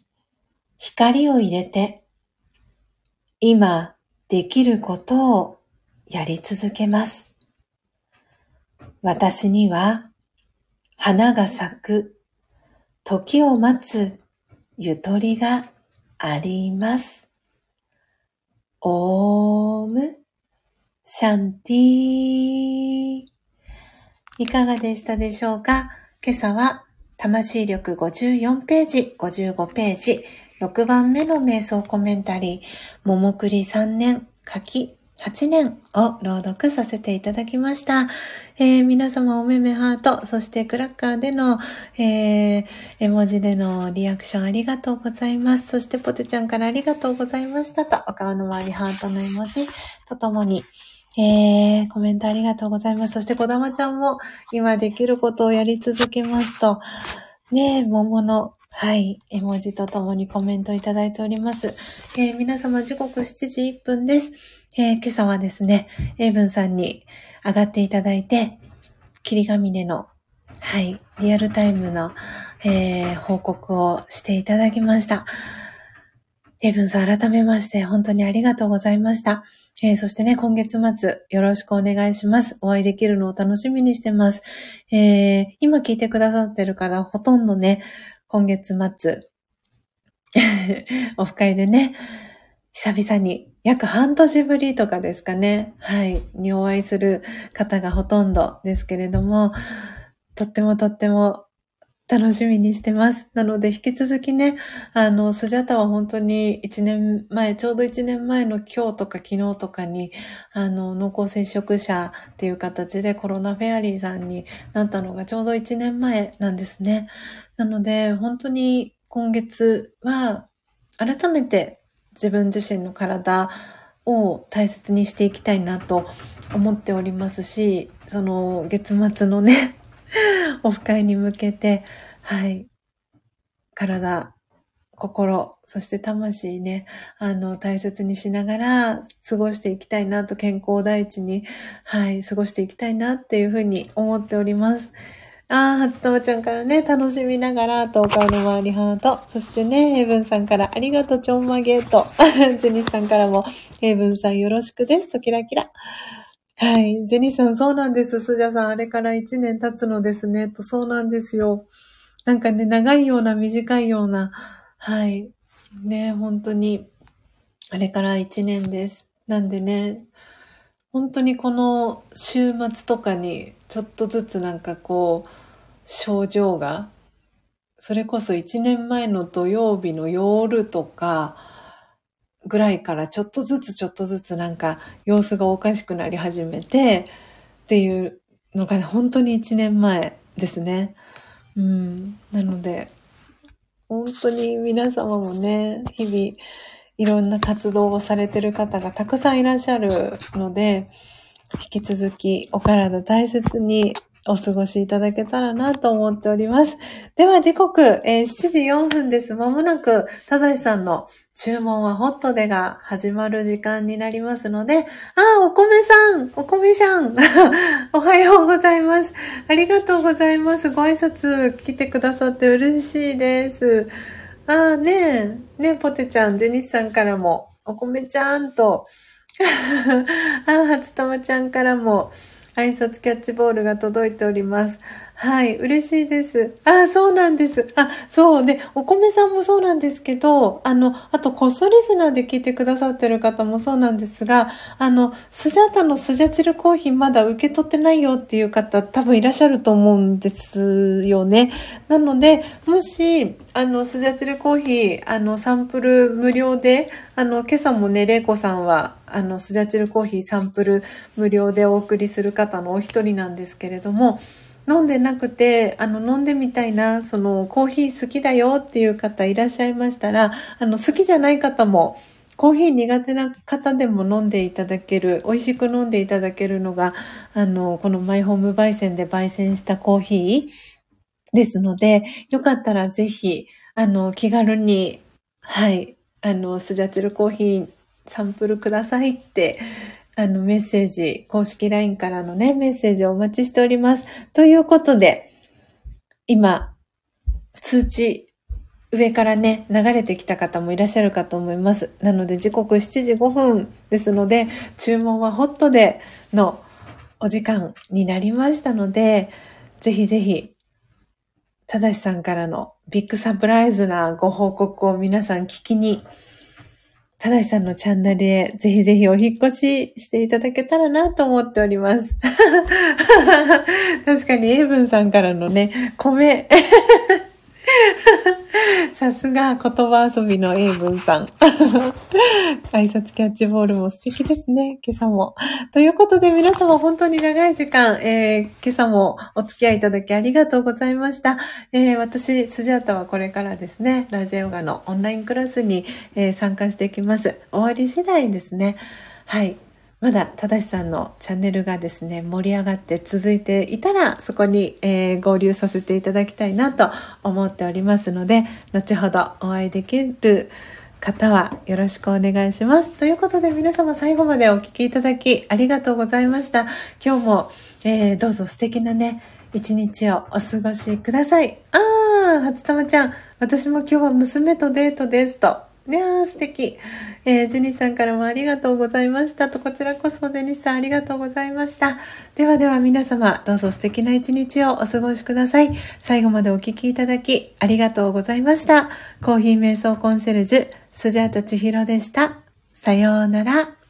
光を入れて、今できることをやり続けます。私には花が咲く、時を待つゆとりがあります。オームシャンティー。いかがでしたでしょうか？今朝は魂力54ページ、55ページ、6番目の瞑想コメンタリー、桃栗3年、柿8年を朗読させていただきました。えー、皆様おめめハート、そしてクラッカーでの、えー、絵文字でのリアクションありがとうございます。そしてポテちゃんからありがとうございましたと、お顔の周りハートの絵文字とともに、えー、コメントありがとうございます。そしてこだまちゃんも今できることをやり続けますと、ねえ、桃のはい。絵文字とともにコメントいただいております。えー、皆様時刻7時1分です。えー、今朝はですね、エイブンさんに上がっていただいて、霧ヶ峰の、はい、リアルタイムの、えー、報告をしていただきました。エイブンさん改めまして本当にありがとうございました。えー、そしてね、今月末よろしくお願いします。お会いできるのを楽しみにしてます。えー、今聞いてくださってるからほとんどね、今月末、オフ会でね、久々に約半年ぶりとかですかね。はい。にお会いする方がほとんどですけれども、とってもとっても楽しみにしてます。なので、引き続きね、あの、スジャタは本当に一年前、ちょうど一年前の今日とか昨日とかに、あの、濃厚接触者っていう形でコロナフェアリーさんになったのがちょうど一年前なんですね。なので、本当に今月は改めて自分自身の体を大切にしていきたいなと思っておりますし、その月末のね、オフ会に向けて、はい、体、心、そして魂ね、あの、大切にしながら過ごしていきたいなと、健康第一に、はい、過ごしていきたいなっていうふうに思っております。ああ、初玉ちゃんからね、楽しみながら、とお顔の周りハート。そしてね、ヘブンさんから、ありがとう、ちょんまげと。ジェニスさんからも、ヘブンさんよろしくです、とキラキラ。はい。ジェニスさん、そうなんです。スジャさん、あれから1年経つのですね。と、そうなんですよ。なんかね、長いような、短いような、はい。ね、本当に、あれから1年です。なんでね、本当にこの週末とかにちょっとずつなんかこう症状がそれこそ1年前の土曜日の夜とかぐらいからちょっとずつちょっとずつなんか様子がおかしくなり始めてっていうのが本当に1年前ですね。うん。なので本当に皆様もね、日々いろんな活動をされてる方がたくさんいらっしゃるので、引き続きお体大切にお過ごしいただけたらなと思っております。では時刻、えー、7時4分です。まもなく、ただしさんの注文はホットでが始まる時間になりますので、あ、お米さん、お米ちゃん、おはようございます。ありがとうございます。ご挨拶来てくださって嬉しいです。ああねえ、ねポテちゃん、ジェニスさんからも、お米ちゃんと、あ、初玉ちゃんからも、挨拶キャッチボールが届いております。はい、嬉しいです。あ、そうなんです。あ、そう。で、お米さんもそうなんですけど、あの、あと、こっそリスナーで聞いてくださってる方もそうなんですが、あの、スジャータのスジャチルコーヒーまだ受け取ってないよっていう方多分いらっしゃると思うんですよね。なので、もし、あの、スジャチルコーヒー、あの、サンプル無料で、あの、今朝もね、レイコさんは、あの、スジャチルコーヒーサンプル無料でお送りする方のお一人なんですけれども、飲んでなくて、あの、飲んでみたいな、その、コーヒー好きだよっていう方いらっしゃいましたら、あの、好きじゃない方も、コーヒー苦手な方でも飲んでいただける、美味しく飲んでいただけるのが、あの、このマイホーム焙煎で焙煎したコーヒーですので、よかったらぜひ、あの、気軽に、はい、あの、スジャチルコーヒーサンプルくださいってあの、メッセージ、公式 LINE からのね、メッセージをお待ちしております。ということで、今、通知、上からね、流れてきた方もいらっしゃるかと思います。なので、時刻7時5分ですので、注文はホットでのお時間になりましたので、ぜひぜひ、ただしさんからのビッグサプライズなご報告を皆さん聞きにただしさんのチャンネルへぜひぜひお引越ししていただけたらなと思っております。確かにエイブンさんからのね、米。さすが言葉遊びの英文さん。挨拶キャッチボールも素敵ですね、今朝も。ということで皆様本当に長い時間、えー、今朝もお付き合いいただきありがとうございました。えー、私、スジャータはこれからですね、ラジオガのオンラインクラスに、えー、参加していきます。終わり次第ですね。はい。まだ、ただしさんのチャンネルがですね、盛り上がって続いていたら、そこに、えー、合流させていただきたいなと思っておりますので、後ほどお会いできる方はよろしくお願いします。ということで皆様最後までお聴きいただきありがとうございました。今日も、えー、どうぞ素敵なね、一日をお過ごしください。あー、初玉ちゃん、私も今日は娘とデートですと。いやー、素敵。えー、ジェニスさんからもありがとうございましたと、こちらこそジェニスさんありがとうございました。ではでは皆様、どうぞ素敵な一日をお過ごしください。最後までお聴きいただき、ありがとうございました。コーヒー瞑想コンシェルジュ、スジャータ千尋でした。さようなら。